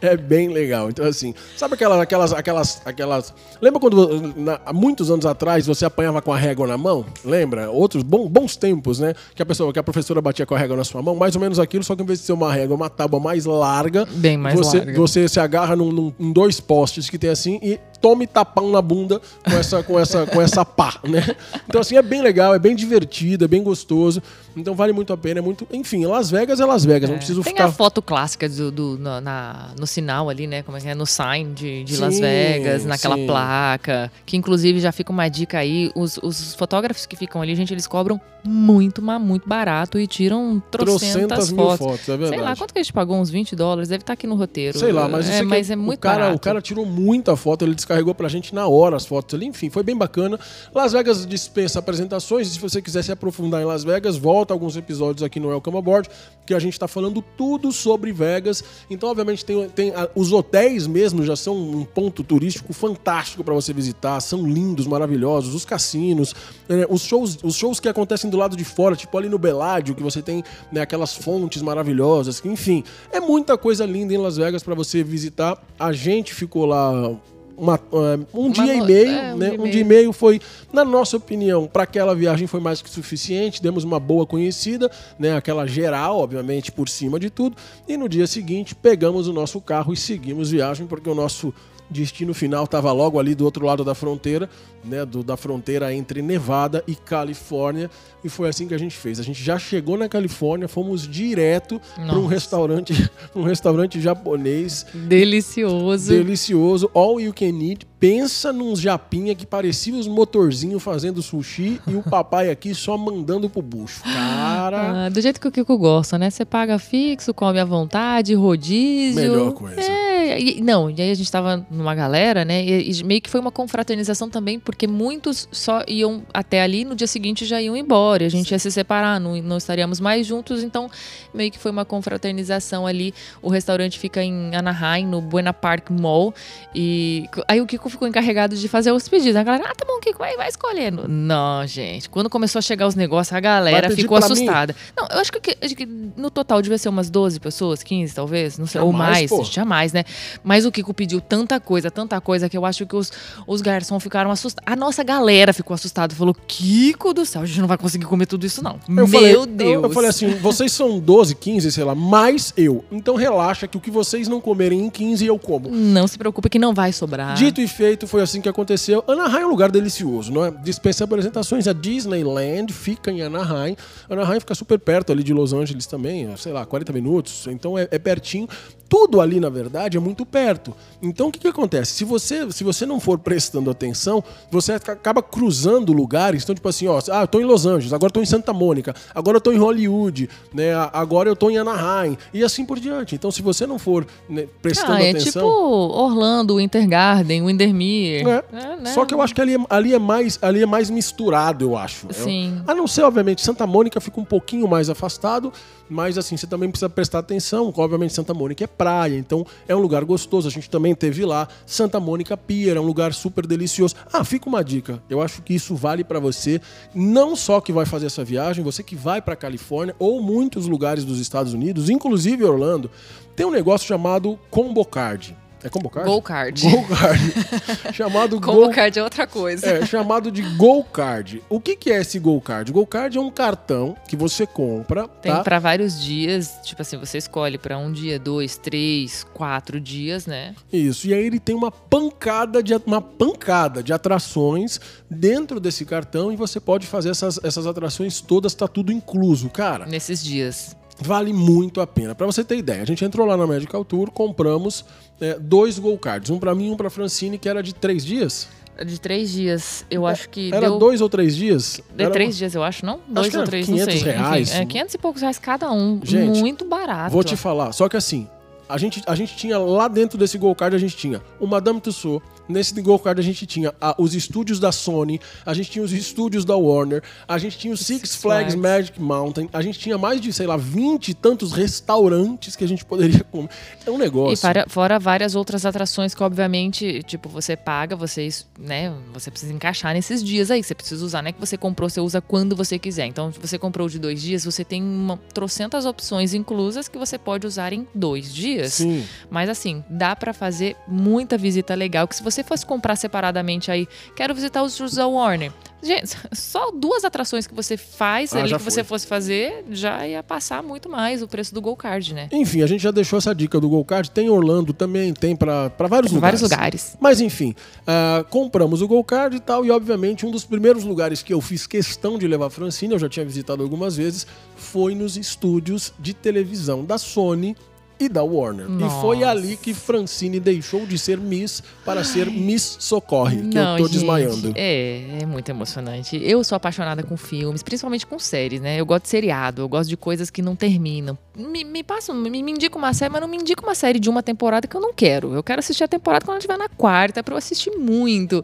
É bem legal. Então, assim, sabe aquelas, aquelas, aquelas, aquelas. Lembra quando na- há muitos anos atrás você apanhava com a régua na mão? Lembra? Outros bom- bons tempos, né? Que a pessoa, que a professora batia com a régua na sua mão, mais ou menos aquilo, só que em vez de ser uma régua, uma tábua mais larga. Bem mais você, larga. Você se agarra num, num- em dois postes que tem assim e tome tapão na bunda com essa, com essa, com essa pá, né? Então, assim, é bem legal, é bem divertido, é bem gostoso. Então vale muito a pena, é muito. Enfim, Las Vegas é Las Vegas, não preciso Tem ficar. a foto clássica do, do- no, na- no sinal ali, né? Como é que é? No sign de, de Las Sim, Vegas, naquela sim. placa. Que inclusive já fica uma dica aí. Os, os fotógrafos que ficam ali, gente, eles cobram muito, mas muito barato e tiram trocentas, Trocentas mil fotos. fotos, é Sei lá, verdade. quanto que a gente pagou? Uns 20 dólares? Deve estar aqui no roteiro. Sei lá, mas, é, mas é o muito cara, barato. O cara tirou muita foto, ele descarregou pra gente na hora as fotos ali, enfim, foi bem bacana. Las Vegas dispensa apresentações, se você quiser se aprofundar em Las Vegas, volta alguns episódios aqui no Welcome Aboard, que a gente tá falando tudo sobre Vegas. Então, obviamente, tem, tem a- os hotéis mesmo já são um ponto turístico fantástico pra você visitar, são lindos, maravilhosos, os cassinos, né, os, shows, os shows que acontecem do lado de fora, tipo ali no Beládio, que você tem né, aquelas fontes maravilhosas, enfim, é muita coisa linda em Las Vegas pra você visitar. A gente ficou lá uma- é, um dia e meio, é, um né? dia e Um meio. dia e meio foi, na nossa opinião, para aquela viagem foi mais que suficiente. Demos uma boa conhecida, né? Aquela geral, obviamente, por cima de tudo. E no dia seguinte pegamos o nosso carro e seguimos viagem porque o nosso destino final estava logo ali do outro lado da fronteira, né? Do, da fronteira entre Nevada e Califórnia. E foi assim que a gente fez. A gente já chegou na Califórnia, fomos direto para um restaurante, um restaurante japonês Delicioso. Delicioso, all you can eat. Pensa num japinha que parecia os motorzinhos fazendo sushi e o papai aqui só mandando pro bucho. Cara, Ah, do jeito que o Kiko gosta, né? Você paga fixo, come à vontade, rodízio. Melhor coisa. É, e- não, e aí a gente tava numa galera, né? E, e meio que foi uma confraternização também, porque muitos só iam até ali no dia seguinte já iam embora. A gente ia se separar, não, não estaríamos mais juntos, então meio que foi uma confraternização ali. O restaurante fica em Anaheim, no Buena Park Mall. E aí o Kiko ficou encarregado de fazer os pedidos. A galera, ah, tá bom, Kiko, vai, vai escolhendo. Não, gente. Quando começou a chegar os negócios, a galera ficou pra mim? assustada. Não, eu acho que, que no total devia ser umas 12 pessoas, 15 talvez, não sei, ou Jamais, mais, pô. jamais, né? Mas o Kiko pediu tanta coisa, tanta coisa, que eu acho que os, os garçons ficaram assustados. A nossa galera ficou assustada, falou, Kiko do céu, a gente não vai conseguir comer tudo isso não. eu Meu falei, Deus. Eu, eu falei assim: vocês são 12, 15, sei lá, mais eu. Então relaxa que o que vocês não comerem em 15 eu como. Não se preocupe que não vai sobrar. Dito e feito, foi assim que aconteceu. Anaheim é um lugar delicioso, não é? Dispensa apresentações. A Disneyland fica em Anaheim. Anaheim fica super perto ali de Los Angeles também, sei lá, 40 minutos. Então é, é pertinho. Tudo ali, na verdade, é muito perto. Então, o que, que acontece? Se você, se você não for prestando atenção, você acaba cruzando lugares. Então, tipo assim, ó, ah, eu tô em Los Angeles, agora eu tô em Santa Mônica, agora eu tô em Hollywood, né? Agora eu tô em Anaheim, e assim por diante. Então, se você não for né, prestando Ah, é atenção. tipo Orlando, Winter Garden, Windermere. É. É, né? Só que eu acho que ali, é- ali, é mais, ali é mais misturado, eu acho. Sim. A não ser, obviamente, Santa Mônica fica um pouquinho mais afastado, mas assim, você também precisa prestar atenção. Obviamente, Santa Mônica é praia, então é um lugar gostoso. A gente também teve lá. Santa Mônica Pier é um lugar super delicioso. Ah, fica uma dica. Eu acho que isso vale pra você, não só que vai fazer essa viagem, você que vai pra Califórnia ou muitos lugares dos Estados Unidos, inclusive Orlando, tem um negócio chamado Combo Card. É Combo Card? Go Card. Go Card. chamado Combo Go Card é outra coisa. é, chamado de Go Card. O que, que é esse Go Card? Go Card é um cartão que você compra, Tem tá? pra vários dias, tipo assim, você escolhe pra um dia, dois, três, quatro dias, né? Isso. E aí ele tem uma pancada de uma pancada de atrações dentro desse cartão e você pode fazer essas, essas atrações todas, tá tudo incluso, cara. Nesses dias. Vale muito a pena. Pra você ter ideia, a gente entrou lá na Medical Tour, compramos é, dois Go Cards, um pra mim e um pra Francine, que era de três dias. De três dias, eu acho que Era deu... dois ou três dias? De Era três dias, eu acho, não? Dois que ou três, 500 não sei. reais. Enfim, é 500 e poucos reais cada um. Gente, Muito barato. Vou te falar, só que assim, a gente, a gente tinha lá dentro desse Go Card, a gente tinha o Madame Tussauds, nesse Go Card a gente tinha ah, os estúdios da Sony, a gente tinha os estúdios da Warner, a gente tinha o Six, Six Flags, Flags. Magic Mountain, a gente tinha mais de, sei lá, 20 e tantos restaurantes que a gente poderia comer. É um negócio. E para- fora várias outras atrações que, obviamente, tipo, você paga, vocês, né? Você precisa encaixar nesses dias aí. Você precisa usar, não é que você comprou, você usa quando você quiser. Então, se você comprou de dois dias, você tem uma, trocentas opções inclusas que você pode usar em dois dias. Sim. Mas assim, dá pra fazer muita visita legal. Que se você fosse comprar separadamente aí, quero visitar os da Warner. Gente, só duas atrações que você faz Ah, ali que você foi. fosse fazer, já ia passar muito mais o preço do Gold Card, né? Enfim, a gente já deixou essa dica do Go Card, tem em Orlando também, tem pra vários lugares. vários lugares. Mas enfim, ah, compramos o Go Card e tal, e obviamente um dos primeiros lugares que eu fiz questão de levar a Francine, eu já tinha visitado algumas vezes, foi nos estúdios de televisão da Sony e da Warner. E foi Nossa. ali que Francine deixou de ser Miss para ser Miss Socorre, que eu tô gente, desmaiando. É, é muito emocionante. Eu sou apaixonada com filmes, principalmente com séries, né? Eu gosto de seriado, eu gosto de coisas que não terminam. Me, me passa, me, me indica uma série, mas não me indica uma série de uma temporada que eu não quero. Eu quero assistir a temporada quando ela estiver na quarta, pra eu assistir muito.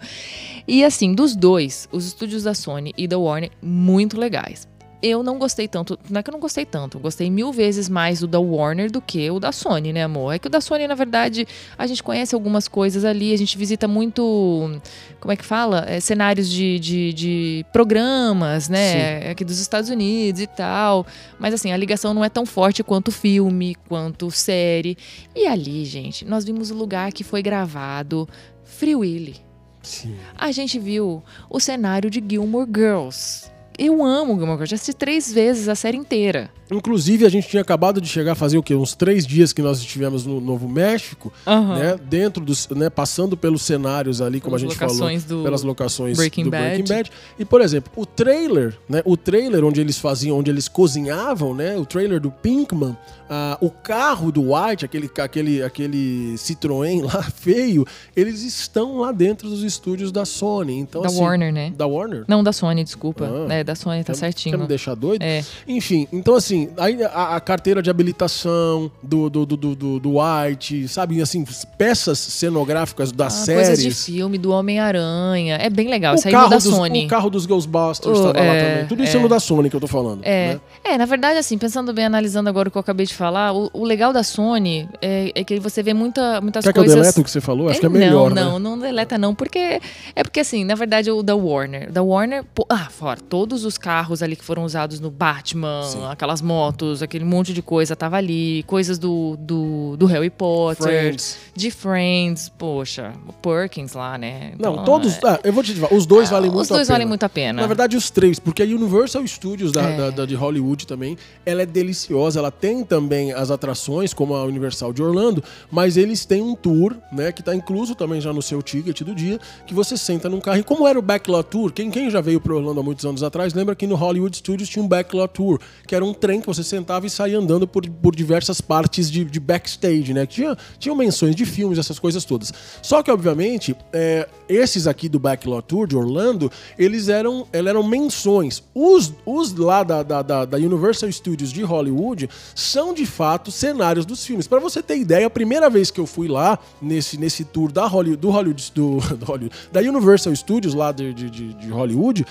E assim, dos dois, os estúdios da Sony e da Warner, muito legais. Eu não gostei tanto, não é que eu não gostei tanto, gostei mil vezes mais do da Warner do que o da Sony, né, amor? É que o da Sony, na verdade, a gente conhece algumas coisas ali, a gente visita muito, como é que fala? É, cenários de, de, de programas, né? Aqui dos Estados Unidos e tal. Mas assim, a ligação não é tão forte quanto filme, quanto série. E ali, gente, nós vimos o lugar que foi gravado Free Willy. Sim. A gente viu o cenário de Gilmore Girls. Eu amo Gilmore Girls, já assisti três vezes a série inteira. Inclusive, a gente tinha acabado de chegar a fazer o quê? Uns três dias que nós estivemos no Novo México, Aham. né? Dentro dos, né? Passando pelos cenários ali, como Pelas a gente falou, do pelas locações Breaking do Bad. Breaking Bad. E por exemplo, o trailer, né? O trailer onde eles faziam, onde eles cozinhavam, né? O trailer do Pinkman, ah, o carro do White, aquele, aquele, aquele Citroën lá feio, eles estão lá dentro dos estúdios da Sony. Então, da assim, Warner, né? Da Warner? Não, da Sony, desculpa. Ah. É, da Sony, tá Quer- certinho. Quer me deixar doido? É. Enfim, então assim, a, a carteira de habilitação do, do, do, do, do- White, sabe, assim, peças cenográficas das Ah, séries. coisas de filme, do Homem-Aranha. É bem legal. o, Isso aí da dos, Sony. o carro dos Ghostbusters estava lá é, também. Tudo isso é. é. da Sony que eu tô falando. É, né? é, na verdade, assim, pensando bem, analisando agora o que eu acabei de falar, o, o legal da Sony é, é que você vê muita, muitas Quer que eu coisas. deleto o que você falou? Acho que é melhor, não, né? não, não deleta não, porque é porque assim, na verdade o da Warner, da Warner, pô, ah, fora todos os carros ali que foram usados no Batman, Sim. aquelas motos, aquele monte de coisa tava ali, coisas do, do, do Harry Potter, Friends. de Friends, poxa, o Perkins lá, né? Não, Então, todos. é- ah, eu vou te dizer, os dois valem os muito dois a pena. valem muito a pena. Na verdade, os três, porque a Universal Studios da, É. da- da de Hollywood também, ela é deliciosa. Ela tem também as atrações, como a Universal de Orlando, mas eles têm um tour, né, que tá incluso também já no seu ticket do dia, que você senta num carro. E como era o Backlot Tour, quem, quem já veio para Orlando há muitos anos atrás, atrás, lembra que no Hollywood Studios tinha um backlot tour, que era um trem que você sentava e saía andando por, por diversas partes de, de backstage, né? Tinha, tinham menções de filmes, essas coisas todas. Só que, obviamente, é, esses aqui do backlot tour de Orlando, eles eram, eles eram menções. Os, os lá da, da, da, da Universal Studios de Hollywood são, de fato, cenários dos filmes. Para você ter ideia, a primeira vez que eu fui lá, nesse, nesse tour da Hollywood, do Hollywood, do, do Hollywood, da Universal Studios lá de, de- de Hollywood,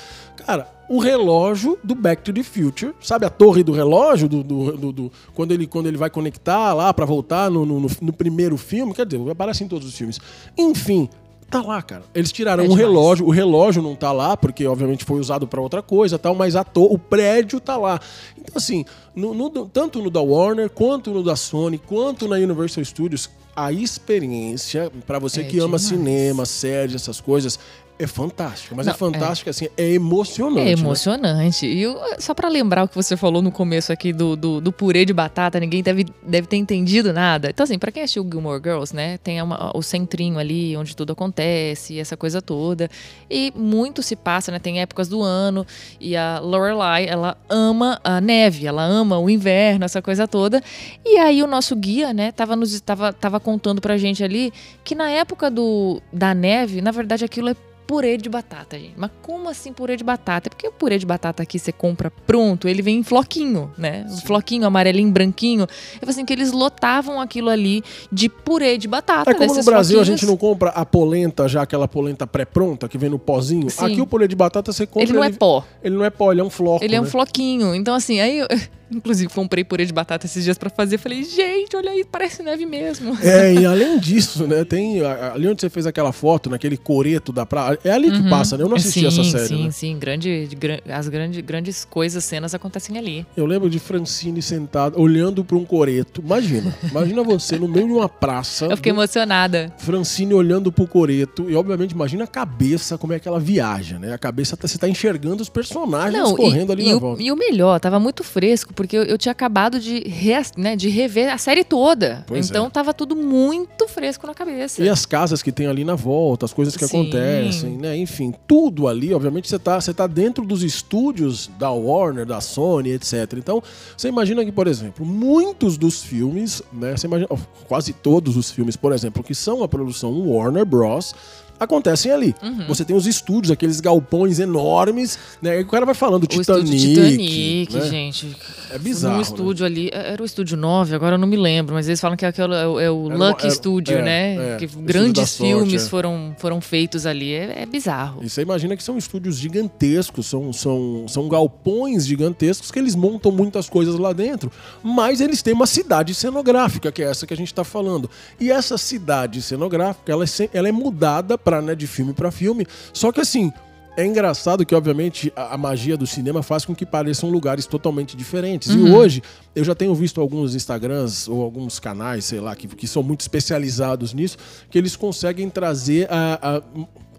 cara, o relógio do Back to the Future, sabe a torre do relógio do, do- do- do- quando ele quando ele vai conectar lá pra voltar no, no- no- primeiro filme, quer dizer, aparece em todos os filmes. Enfim, tá lá, cara. Eles tiraram É o relógio, o relógio não tá lá porque obviamente foi usado pra outra coisa, tal, mas a o prédio tá lá. Então assim, no- no- tanto no da Warner quanto no da Sony, quanto na Universal Studios, a experiência pra você É que ama demais. cinema, séries, essas coisas é fantástica, mas é Não, fantástica assim, é emocionante. É né? emocionante. E eu- só pra lembrar o que você falou no começo aqui do, do, do purê de batata, ninguém deve, deve ter entendido nada. Então, assim, pra quem assistiu Gilmore Girls, né, tem uma- o centrinho ali onde tudo acontece, essa coisa toda. E muito se passa, né? Tem épocas do ano. E a Lorelai, ela ama a neve, ela ama o inverno, essa coisa toda. E aí o nosso guia, né, tava, nos, tava, tava contando pra gente ali que na época do, da neve, na verdade aquilo é purê de batata, gente. Mas como assim purê de batata? É porque o purê de batata aqui você compra pronto, ele vem em floquinho, né? Um floquinho amarelinho, branquinho. Eu falei assim, que eles lotavam aquilo ali de purê de batata. É como no Brasil a floquinhos. gente não compra a polenta já, aquela polenta pré-pronta que vem no pozinho. Sim. Aqui o purê de batata você compra. Ele não é pó, Ele não é pó, ele é um floco. ele é um né? floquinho. Então assim, aí eu... Inclusive, comprei purê de batata esses dias pra fazer. Falei, gente, olha aí, parece neve mesmo. É, e além disso, né, tem ali onde você fez aquela foto, naquele coreto da praia, é ali que passa, né? Eu não assisti sim, essa série, Sim, né? sim, grande, de gran- as grande, grandes coisas, cenas acontecem ali. Eu lembro de Francine sentada, olhando para um coreto. Imagina, imagina você no meio de uma praça. Eu fiquei emocionada. Francine olhando pro coreto e obviamente imagina a cabeça como é que ela viaja, né? A cabeça tá- você tá enxergando os personagens correndo e, ali e na o, volta. e o melhor, tava muito fresco, porque eu, eu tinha acabado de, rea- né, de rever a série toda. Pois então é. tava tudo muito fresco na cabeça. E as casas que tem ali na volta, as coisas que Sim. acontecem, né? Enfim, tudo ali, obviamente, você tá, você tá dentro dos estúdios da Warner, da Sony, etc. Então, você imagina que, por exemplo, muitos dos filmes, né? Você imagina, quase todos os filmes, por exemplo, que são a produção Warner Bros. Acontecem ali. Uhum. Você tem os estúdios, aqueles galpões enormes, né? E o cara vai falando o Titanic. estúdio Titanic, né? gente. É bizarro, Num né? estúdio ali, era o estúdio 9, agora eu não me lembro, mas eles falam que aquele é o, é o Era uma- Lucky Studio, é, né? é, que o grandes sorte, filmes é. foram, foram feitos ali. É, é bizarro. E você imagina que são estúdios gigantescos, são, são, são galpões gigantescos que eles montam muitas coisas lá dentro, mas eles têm uma cidade cenográfica, que é essa que a gente está falando. E essa cidade cenográfica, ela é, ela é mudada pra, né, de filme para filme, só que assim. É engraçado que, obviamente, a, magia do cinema faz com que pareçam lugares totalmente diferentes. E hoje, eu já tenho visto alguns Instagrams ou alguns canais, sei lá, que, que são muito especializados nisso, que eles conseguem trazer a-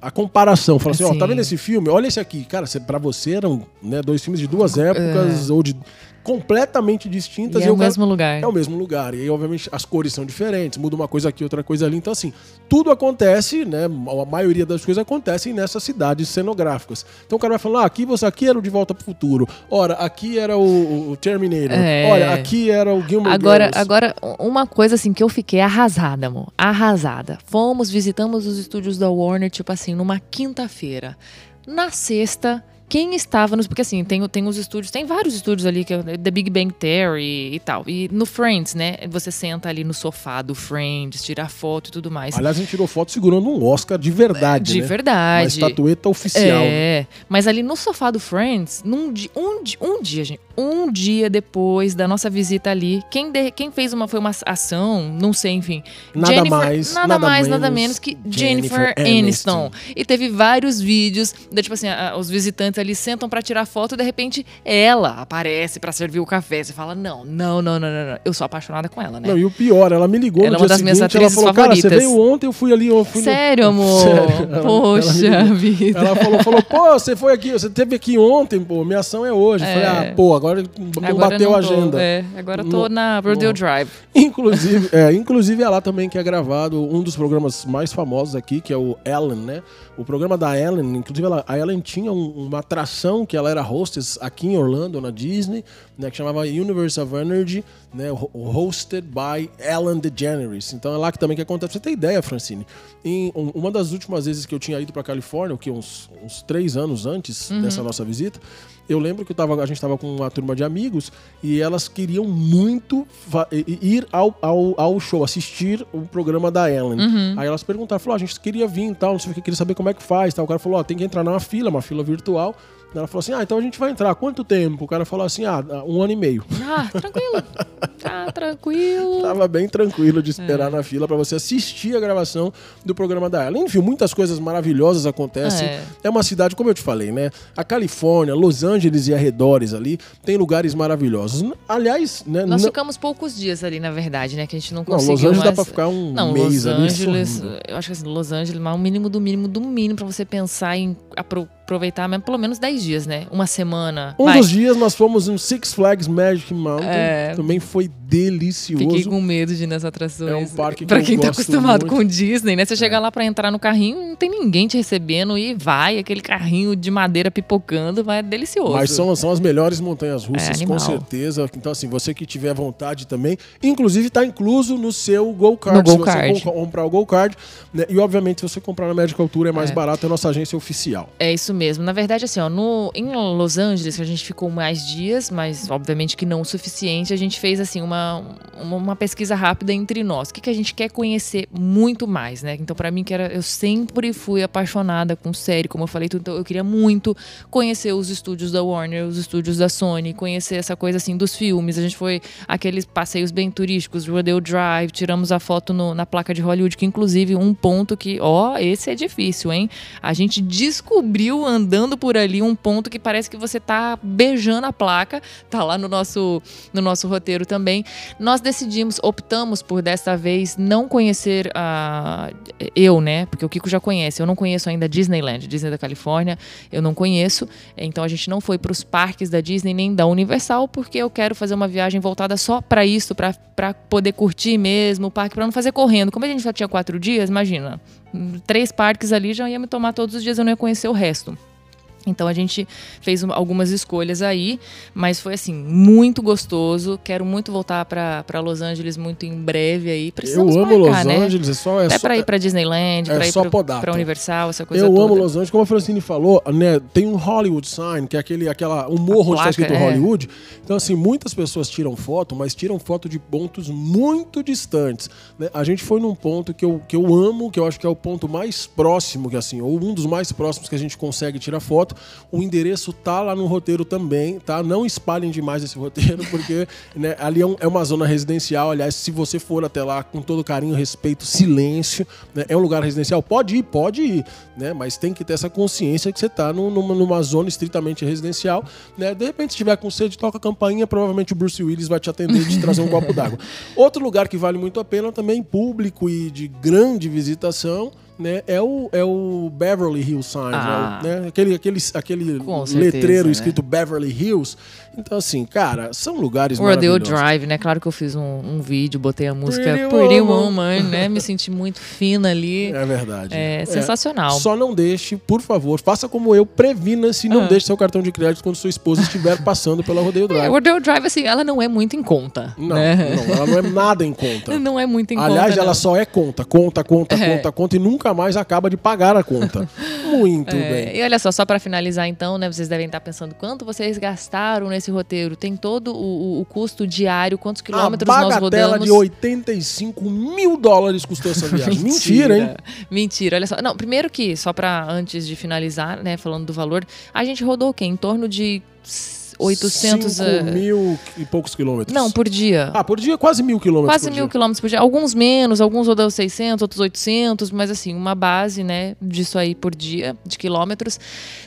a, a comparação. Fala assim, ó, tá Sim. vendo esse filme? Olha esse aqui. Cara, pra você eram né, dois filmes de duas épocas ou de completamente distintas. E é o quero- mesmo lugar. É o mesmo lugar. E aí, obviamente, as cores são diferentes, muda uma coisa aqui, outra coisa ali. Então, assim, tudo acontece, né? A maioria das coisas acontecem nessas cidades cenográficas. Então o cara vai falar, ah, aqui você aqui era o De Volta pro Futuro. Ora, aqui era o, o Terminator. É. Olha, aqui era o Gilmore Agora, Girls. agora, uma coisa assim que eu fiquei arrasada, amor. Arrasada. Fomos, visitamos os estúdios da Warner, tipo assim, numa quinta-feira. Na sexta, quem estava nos. Porque assim, tem, tem os estúdios, tem vários estúdios ali, que é The Big Bang Theory e tal. E no Friends, né? Você senta ali no sofá do Friends, tira foto e tudo mais. Aliás, a gente tirou foto segurando um Oscar de verdade, de né? verdade. Uma estatueta oficial. né? É, mas ali no sofá do Friends, num um, um dia, gente, um dia depois da nossa visita ali, quem, de- quem fez uma foi uma ação, não sei, enfim. Nada mais, nada, nada mais, nada menos menos que Jennifer Jennifer, Aniston. Aniston. E teve vários vídeos, da, tipo assim, a- os visitantes ali sentam pra tirar foto e de repente ela aparece pra servir o café. Você fala: "Não, não, não, não, não, não. Eu sou apaixonada com ela, né?" Não, e o pior, ela me ligou Ela é no uma dia das minhas seguinte, ela atrizes falou, cara, você favoritas. veio ontem, eu fui ali, eu fui no- Sério, amor? Sério, ela- Poxa ela vida. Ela falou, falou, pô, você foi aqui, você teve aqui ontem, pô, minha ação é hoje. Eu Falei, É. ah, pô, agora Agora bater não a tô, agenda. é, agora eu tô No- na Rodeo no- Drive. Inclusive, é, inclusive é lá também que é gravado um dos programas mais famosos aqui, que é o Ellen, né? O programa da Ellen, inclusive ela- a Ellen tinha um- uma atração que ela era hostess aqui em Orlando, na Disney, né? Que chamava Universe of Energy, né? ho- Hosted by Ellen DeGeneres. Então é lá que também que acontece. Pra você ter ideia, Francine, em um- uma das últimas vezes que eu tinha ido pra Califórnia, o que uns, uns três anos antes dessa nossa visita, eu lembro que tava, a gente estava com uma turma de amigos e elas queriam muito ir ao, ao, ao show, assistir o programa da Ellen. Aí elas perguntaram, falou, "Ah, a gente queria vir e tal, não sei o que, queria saber como é que faz. Tal. O cara falou, ó, tem que entrar numa fila, uma fila virtual. Ela falou assim, ah, então a gente vai entrar. Quanto tempo? O cara falou assim, ah, um ano e meio. Ah, tranquilo. Tá tranquilo. Tava bem tranquilo de É. esperar na fila pra você assistir a gravação do programa da Ellen. Enfim, muitas coisas maravilhosas acontecem. É. É. uma cidade, como eu te falei, né? A Califórnia, Los Angeles e arredores ali, tem lugares maravilhosos. Aliás, né? Nós não- ficamos poucos dias ali, na verdade, né? Que a gente não Não, conseguiu Los Angeles dá mais- pra ficar um Não, mês Los ali Angeles, sorrindo. eu acho que assim, Los Angeles, mas o mínimo do mínimo do mínimo pra você pensar em apro- aproveitar mesmo pelo menos 10 dias, né? Uma semana. Um Vai. dos dias nós fomos no Six Flags Magic Mountain. É. Também foi delicioso. Fiquei com medo de ir nas atrações. É um parque que pra eu quem tá gosto acostumado muito. com Disney, né? Você chega lá pra entrar no carrinho, não tem ninguém te recebendo e vai, aquele carrinho de madeira pipocando, vai é delicioso. Mas são, são as melhores montanhas russas, É, com certeza. Então, assim, você que tiver vontade também, inclusive tá incluso no seu Go No Card. Go se você comprar o Go Card. né? E, obviamente, se você comprar na Medical Tour é mais É. barato, é a nossa agência oficial. É isso mesmo. Na verdade, assim, ó, no, em Los Angeles, a gente ficou mais dias, mas obviamente que não o suficiente, a gente fez assim uma, uma, uma pesquisa rápida entre nós. O que, que a gente quer conhecer muito mais, né? Então, pra mim, que era, eu sempre fui apaixonada com série, como eu falei, então eu queria muito conhecer os estúdios da Warner, os estúdios da Sony, conhecer essa coisa assim dos filmes. A gente foi aqueles passeios bem turísticos, Rodeo Drive, tiramos a foto no- na placa de Hollywood, que inclusive um ponto que, ó, esse é difícil, hein? A gente descobriu andando por ali um ponto que parece que você tá beijando a placa, tá lá no nosso no nosso roteiro também. Nós decidimos, optamos por desta vez não conhecer a eu, né? Porque o Kiko já conhece. Eu não conheço ainda Disneyland, Disney da Califórnia, eu não conheço. Então a gente não foi para os parques da Disney nem da Universal, porque eu quero fazer uma viagem voltada só para isso, para poder curtir mesmo o parque, para não fazer correndo. Como a gente já tinha quatro dias, imagina, três parques ali já ia me tomar todos os dias, eu não ia conhecer o resto. Então a gente fez um- algumas escolhas aí, mas foi assim, muito gostoso. Quero muito voltar para Los Angeles muito em breve aí. Eu Precisamos amo marcar, Los né? Angeles, é só. É Até só para ir para Disneyland, é para ir pra- pra Universal, essa coisa eu toda. amo Los Angeles, como a Francine falou, né? Tem um Hollywood sign, que é aquele, aquela, um morro onde está placa, escrito é. Hollywood. Então, assim, muitas pessoas tiram foto, mas tiram foto de pontos muito distantes. né? A gente foi num ponto que eu, que eu amo, que eu acho que é o ponto mais próximo, que assim, ou um dos mais próximos que a gente consegue tirar foto. O endereço tá lá no roteiro também, tá? Não espalhem demais esse roteiro, porque né, ali é, um- é uma zona residencial. Aliás, se você for até lá com todo carinho, respeito, silêncio, né? É um lugar residencial. Pode ir, pode ir, né? Mas tem que ter essa consciência que você tá num- numa, numa zona estritamente residencial, né? De repente, se tiver com sede, toca a campainha, provavelmente o Bruce Willis vai te atender e te trazer um copo d'água. Outro lugar que vale muito a pena também, público e de grande visitação, né, é o, é o Beverly Hills Sign, Ah. né, né? Aquele, aquele, aquele Com certeza, letreiro né? escrito Beverly Hills. Então, assim, cara, são lugares Rodeo. Drive, né? Claro que eu fiz um, um vídeo, botei a música Pretty Pretty, Woman. Woman, né? Me senti muito fina ali. É verdade. É, sensacional. Só não deixe, por favor, faça como eu, previna-se, não Ah. deixe seu cartão de crédito quando sua esposa estiver passando pela Rodeio É, Drive. Rodeo Drive, assim, ela não é muito em conta. Não, né? não, ela não é nada em conta. Não é muito em Aliás, conta. ela não. só é conta, conta, conta, É. conta, conta e nunca mais acaba de pagar a conta. Muito É, bem. E olha só, só pra finalizar então, né? Vocês devem estar pensando quanto vocês gastaram nesse roteiro. Tem todo o, o- custo diário, quantos quilômetros a nós bagatela rodamos. de 85 mil dólares custou essa viagem. Mentira, hein? Mentira, olha só. Não, primeiro que, só pra antes de finalizar, né, falando do valor, a gente rodou o quê? Em torno de 800... 5 eh, mil e poucos quilômetros. Não, por dia. Ah, por dia quase mil quilômetros Quase mil dia. quilômetros por dia. Alguns menos, alguns rodam 600, outros 800, mas assim, uma base, né, disso aí por dia, de quilômetros.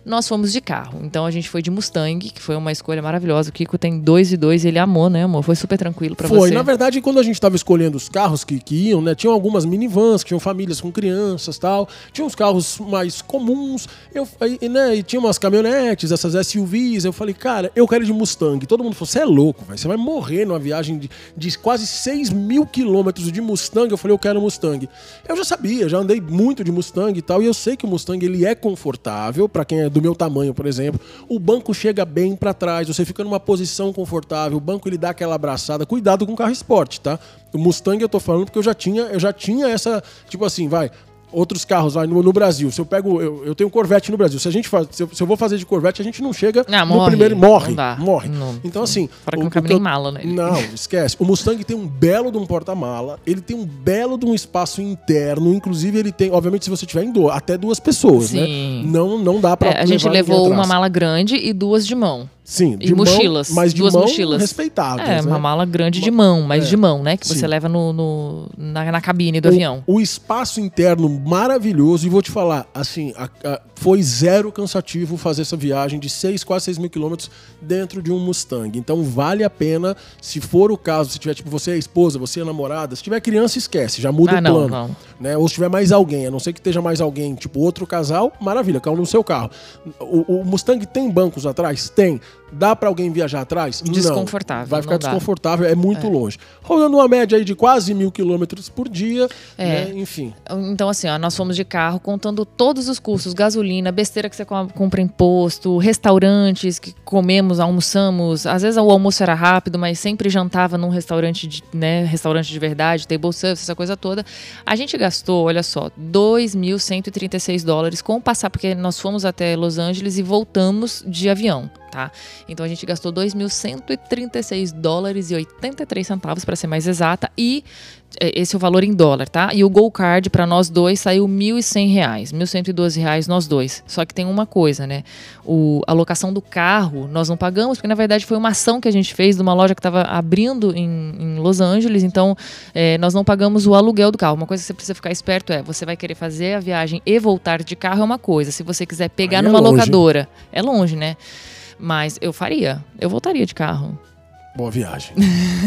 Nós fomos de carro. Então a gente foi de Mustang, que foi uma escolha maravilhosa. O Kiko tem dois e dois e ele amou, né, amor? Foi super tranquilo pra Foi, você. na verdade, quando a gente estava escolhendo os carros que, que iam, né? Tinham algumas minivans, que tinham famílias com crianças tal. Tinha uns carros mais comuns. Eu, aí, né, e tinha umas caminhonetes, essas SUVs. Eu falei, cara, eu quero ir de Mustang. Todo mundo falou, você é louco, velho. Você vai morrer numa viagem de, de quase 6 mil quilômetros de Mustang. Eu falei, eu quero Mustang. Eu já sabia, já andei muito de Mustang e tal, e eu sei que o Mustang ele é confortável, para quem é do meu tamanho, por exemplo. O banco chega bem para trás, você fica numa posição confortável, o banco ele dá aquela abraçada. Cuidado com o carro esporte, tá? O Mustang eu tô falando porque eu já tinha, eu já tinha essa, tipo assim, vai, outros carros lá no, no Brasil. Se eu pego. Eu, eu tenho Corvette no Brasil. Se a gente faz, se eu, se eu vou fazer de Corvette, a gente não chega Ah, no morre. primeiro. Morre. Não. Morre. Não. Então, assim. Fora que o- não cabe nem mala nele. Não, esquece. O Mustang tem um belo de um porta-mala, ele tem um belo de um espaço interno, inclusive ele tem, obviamente, se você tiver em duas, até duas pessoas, Sim. né? Não, não dá pra É, a gente levou uma mala grande e duas de mão. Sim, e de mão, mochilas, mas de duas mão mochilas. respeitáveis, É, né? uma mala grande de mão, mas É. de mão, né? Que Sim. você leva no, no- na, na cabine do O- avião. O, espaço interno maravilhoso. E vou te falar, assim, a- a- foi zero cansativo fazer essa viagem de 6, quase 6 mil quilômetros dentro de um Mustang. Então vale a pena, se for o caso, se tiver, tipo, você é esposa, você é namorada, se tiver criança, esquece, já muda Ah, o não, plano. não. Né? Ou se tiver mais alguém, a não ser que esteja mais alguém, tipo outro casal, maravilha, um no seu carro. O, o Mustang tem bancos atrás? Tem. Dá pra alguém viajar atrás? Não. Desconfortável, Vai ficar não desconfortável, é muito longe. Rodando uma média aí de quase mil quilômetros por dia, É. né? enfim. Então, assim, ó, nós fomos de carro contando todos os custos: gasolina, besteira que você com- compra em posto, restaurantes que comemos, almoçamos. Às vezes o almoço era rápido, mas sempre jantava num restaurante, de, né? Restaurante de verdade, table service, essa coisa toda. A gente gastou, olha só, 2.136 dólares com passar, porque nós fomos até Los Angeles e voltamos de avião. Tá? Então a gente gastou 2.136 dólares e 83 centavos para ser mais exata e é, esse é o valor em dólar, tá? E o Gol Card para nós dois saiu R$ 1.100, 1.112 reais nós dois. Só que tem uma coisa, né? O, a locação do carro nós não pagamos, porque na verdade foi uma ação que a gente fez de uma loja que estava abrindo em, em Los Angeles, então é, nós não pagamos o aluguel do carro. Uma coisa que você precisa ficar esperto é, você vai querer fazer a viagem e voltar de carro é uma coisa. Se você quiser pegar Aí é numa locadora, é longe, né? Mas eu faria, eu voltaria de carro. Boa viagem.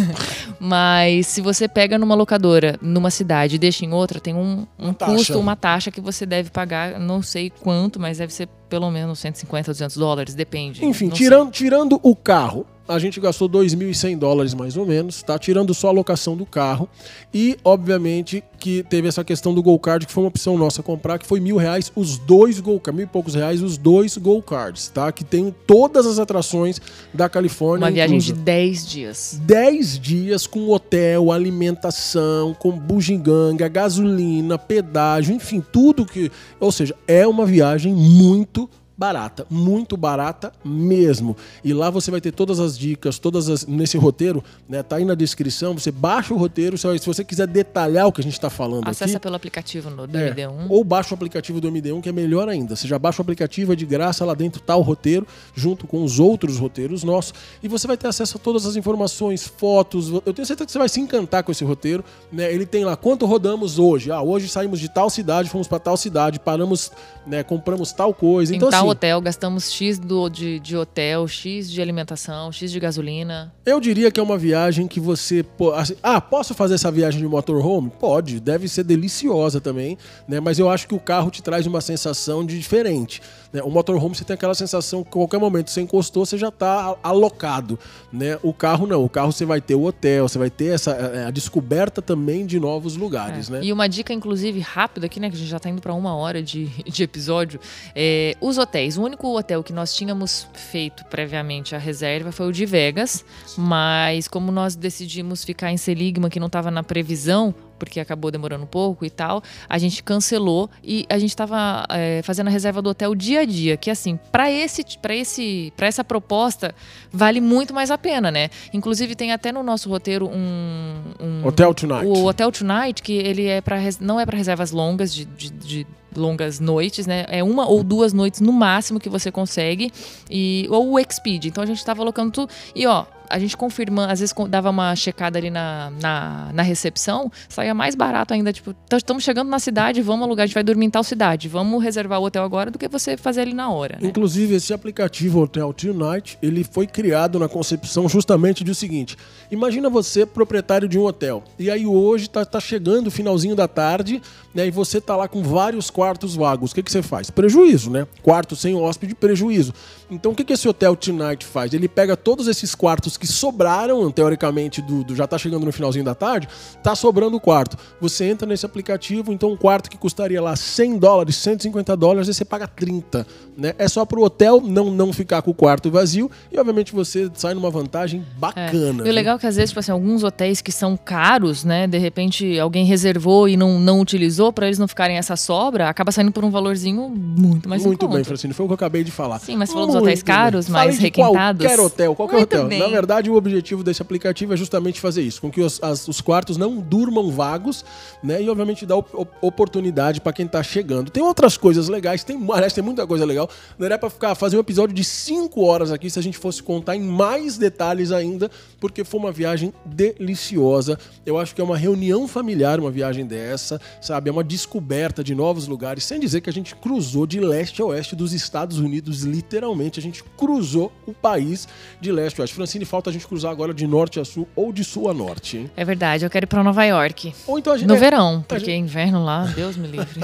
Mas se você pega numa locadora, numa cidade e deixa em outra, tem um, um taxa. custo, uma taxa que você deve pagar, não sei quanto, mas deve ser pelo menos 150, 200 dólares, depende. Enfim, sei. tirando, tirando o carro, a gente gastou 2.100 dólares mais ou menos, tá? Tirando só a locação do carro. E, obviamente, que teve essa questão do Gol Card, que foi uma opção nossa comprar, que foi mil reais os dois Gol Card, mil e poucos reais os dois Gol Cards, tá? Que tem todas as atrações da Califórnia. Uma viagem de inclusa. 10 dias. 10 dias com hotel, alimentação, com bugiganga, gasolina, pedágio, enfim, tudo que. Ou seja, é uma viagem muito barata, muito barata mesmo. E lá você vai ter todas as dicas, todas as nesse roteiro, né? Tá aí na descrição, você baixa o roteiro, se você quiser detalhar o que a gente está falando Acessa aqui. pelo aplicativo do É, MD1. Ou baixa o aplicativo do MD1, que é melhor ainda. Você já baixa o aplicativo, é de graça, lá dentro tá o roteiro, junto com os outros roteiros nossos. E você vai ter acesso a todas as informações, fotos. Eu tenho certeza que você vai se encantar com esse roteiro. Né? Ele tem lá quanto rodamos hoje. Ah, hoje saímos de tal cidade, fomos para tal cidade, paramos, né, compramos tal coisa. Em então, tal assim, hotel, gastamos X do, de, de hotel, X de alimentação, X de gasolina. Eu diria que é uma viagem que você. assim, ah, posso fazer essa viagem de motorhome? Pode, deve ser deliciosa também, né? Mas eu acho que o carro te traz uma sensação de diferente. Né? O motorhome você tem aquela sensação que a qualquer momento você encostou, você já está alocado. Né? O carro não, o carro você vai ter o hotel, você vai ter essa, eh, a descoberta também de novos lugares, É. né? E uma dica, inclusive, rápida aqui, né? Que a gente já tá indo para uma hora de, de episódio. É, os hotéis. O único hotel que nós tínhamos feito previamente a reserva foi o de Vegas. Mas como nós decidimos ficar em Seligma, que não estava na previsão, porque acabou demorando um pouco e tal, a gente cancelou e a gente estava fazendo a reserva do hotel dia a dia, que assim, para esse, para esse, para essa proposta vale muito mais a pena, né? Inclusive tem até no nosso roteiro um, um Hotel Tonight. o Hotel Tonight, que ele é para não é para reservas longas de, de, de longas noites, né? É uma ou duas noites no máximo que você consegue e ou o Expeed. Então a gente tava colocando tudo e ó, a gente confirmando, às vezes dava uma checada ali na, na, na recepção, saía mais barato ainda. Tipo, estamos chegando na cidade, vamos alugar, a gente vai dormir em tal cidade, vamos reservar o hotel agora do que você fazer ali na hora. Né? Inclusive, esse aplicativo Hotel Tonight, ele foi criado na concepção justamente do seguinte. Imagina você, proprietário de um hotel, e aí hoje tá, tá chegando o finalzinho da tarde, né, e você tá lá com vários quartos vagos. O que, que você faz? Prejuízo, né? Quarto sem hóspede, prejuízo. Então, o que, que esse Hotel Tonight faz? Ele pega todos esses quartos que sobraram, teoricamente, do, do- já tá chegando no finalzinho da tarde, tá sobrando o quarto. Você entra nesse aplicativo, então um quarto que custaria lá 100 dólares, 150 dólares, você paga 30, né? É só pro hotel não, não ficar com o quarto vazio e, obviamente, você sai numa vantagem É. bacana. E o legal é que às vezes, tipo assim, alguns hotéis que são caros, né? De repente alguém reservou e não, não utilizou, pra eles não ficarem essa sobra, acaba saindo por um valorzinho muito mais Muito bem. Francine, foi o que eu acabei de falar. Sim, mas falou Muito hotéis caros, Falei mais requintados. Qualquer hotel, qualquer Muito hotel. bem. Na verdade, o objetivo desse aplicativo é justamente fazer isso, com que os, as- os quartos não durmam vagos, né? E obviamente dar op- op- oportunidade para quem tá chegando. Tem outras coisas legais, tem, aliás, tem muita coisa legal. Não era para ficar fazer um episódio de 5 horas aqui se a gente fosse contar em mais detalhes ainda, porque foi uma viagem deliciosa. Eu acho que é uma reunião familiar, uma viagem dessa, sabe? É uma descoberta de novos lugares, sem dizer que a gente cruzou de leste a oeste dos Estados Unidos, literalmente. A gente cruzou o país de leste a oeste. Francine, falta a gente cruzar agora de norte a sul ou de sul a norte, hein? É verdade, eu quero ir pra Nova York. Ou então a gente. No é, verão, porque inverno lá, Deus me livre.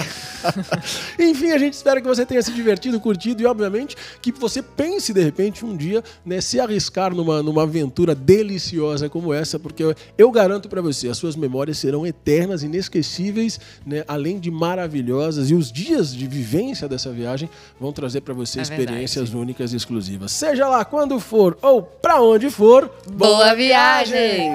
Enfim, a gente espera que você tenha se divertido, curtido e, obviamente, que você pense de repente um dia, né, se arriscar numa, numa aventura deliciosa como essa, porque eu, eu garanto pra você, as suas memórias serão eternas, inesquecíveis, né, além de maravilhosas, e os dias de vivência dessa viagem vão trazer pra você É experiências únicas e exclusivas. Seja lá quando for ou pra onde for, Boa viagem!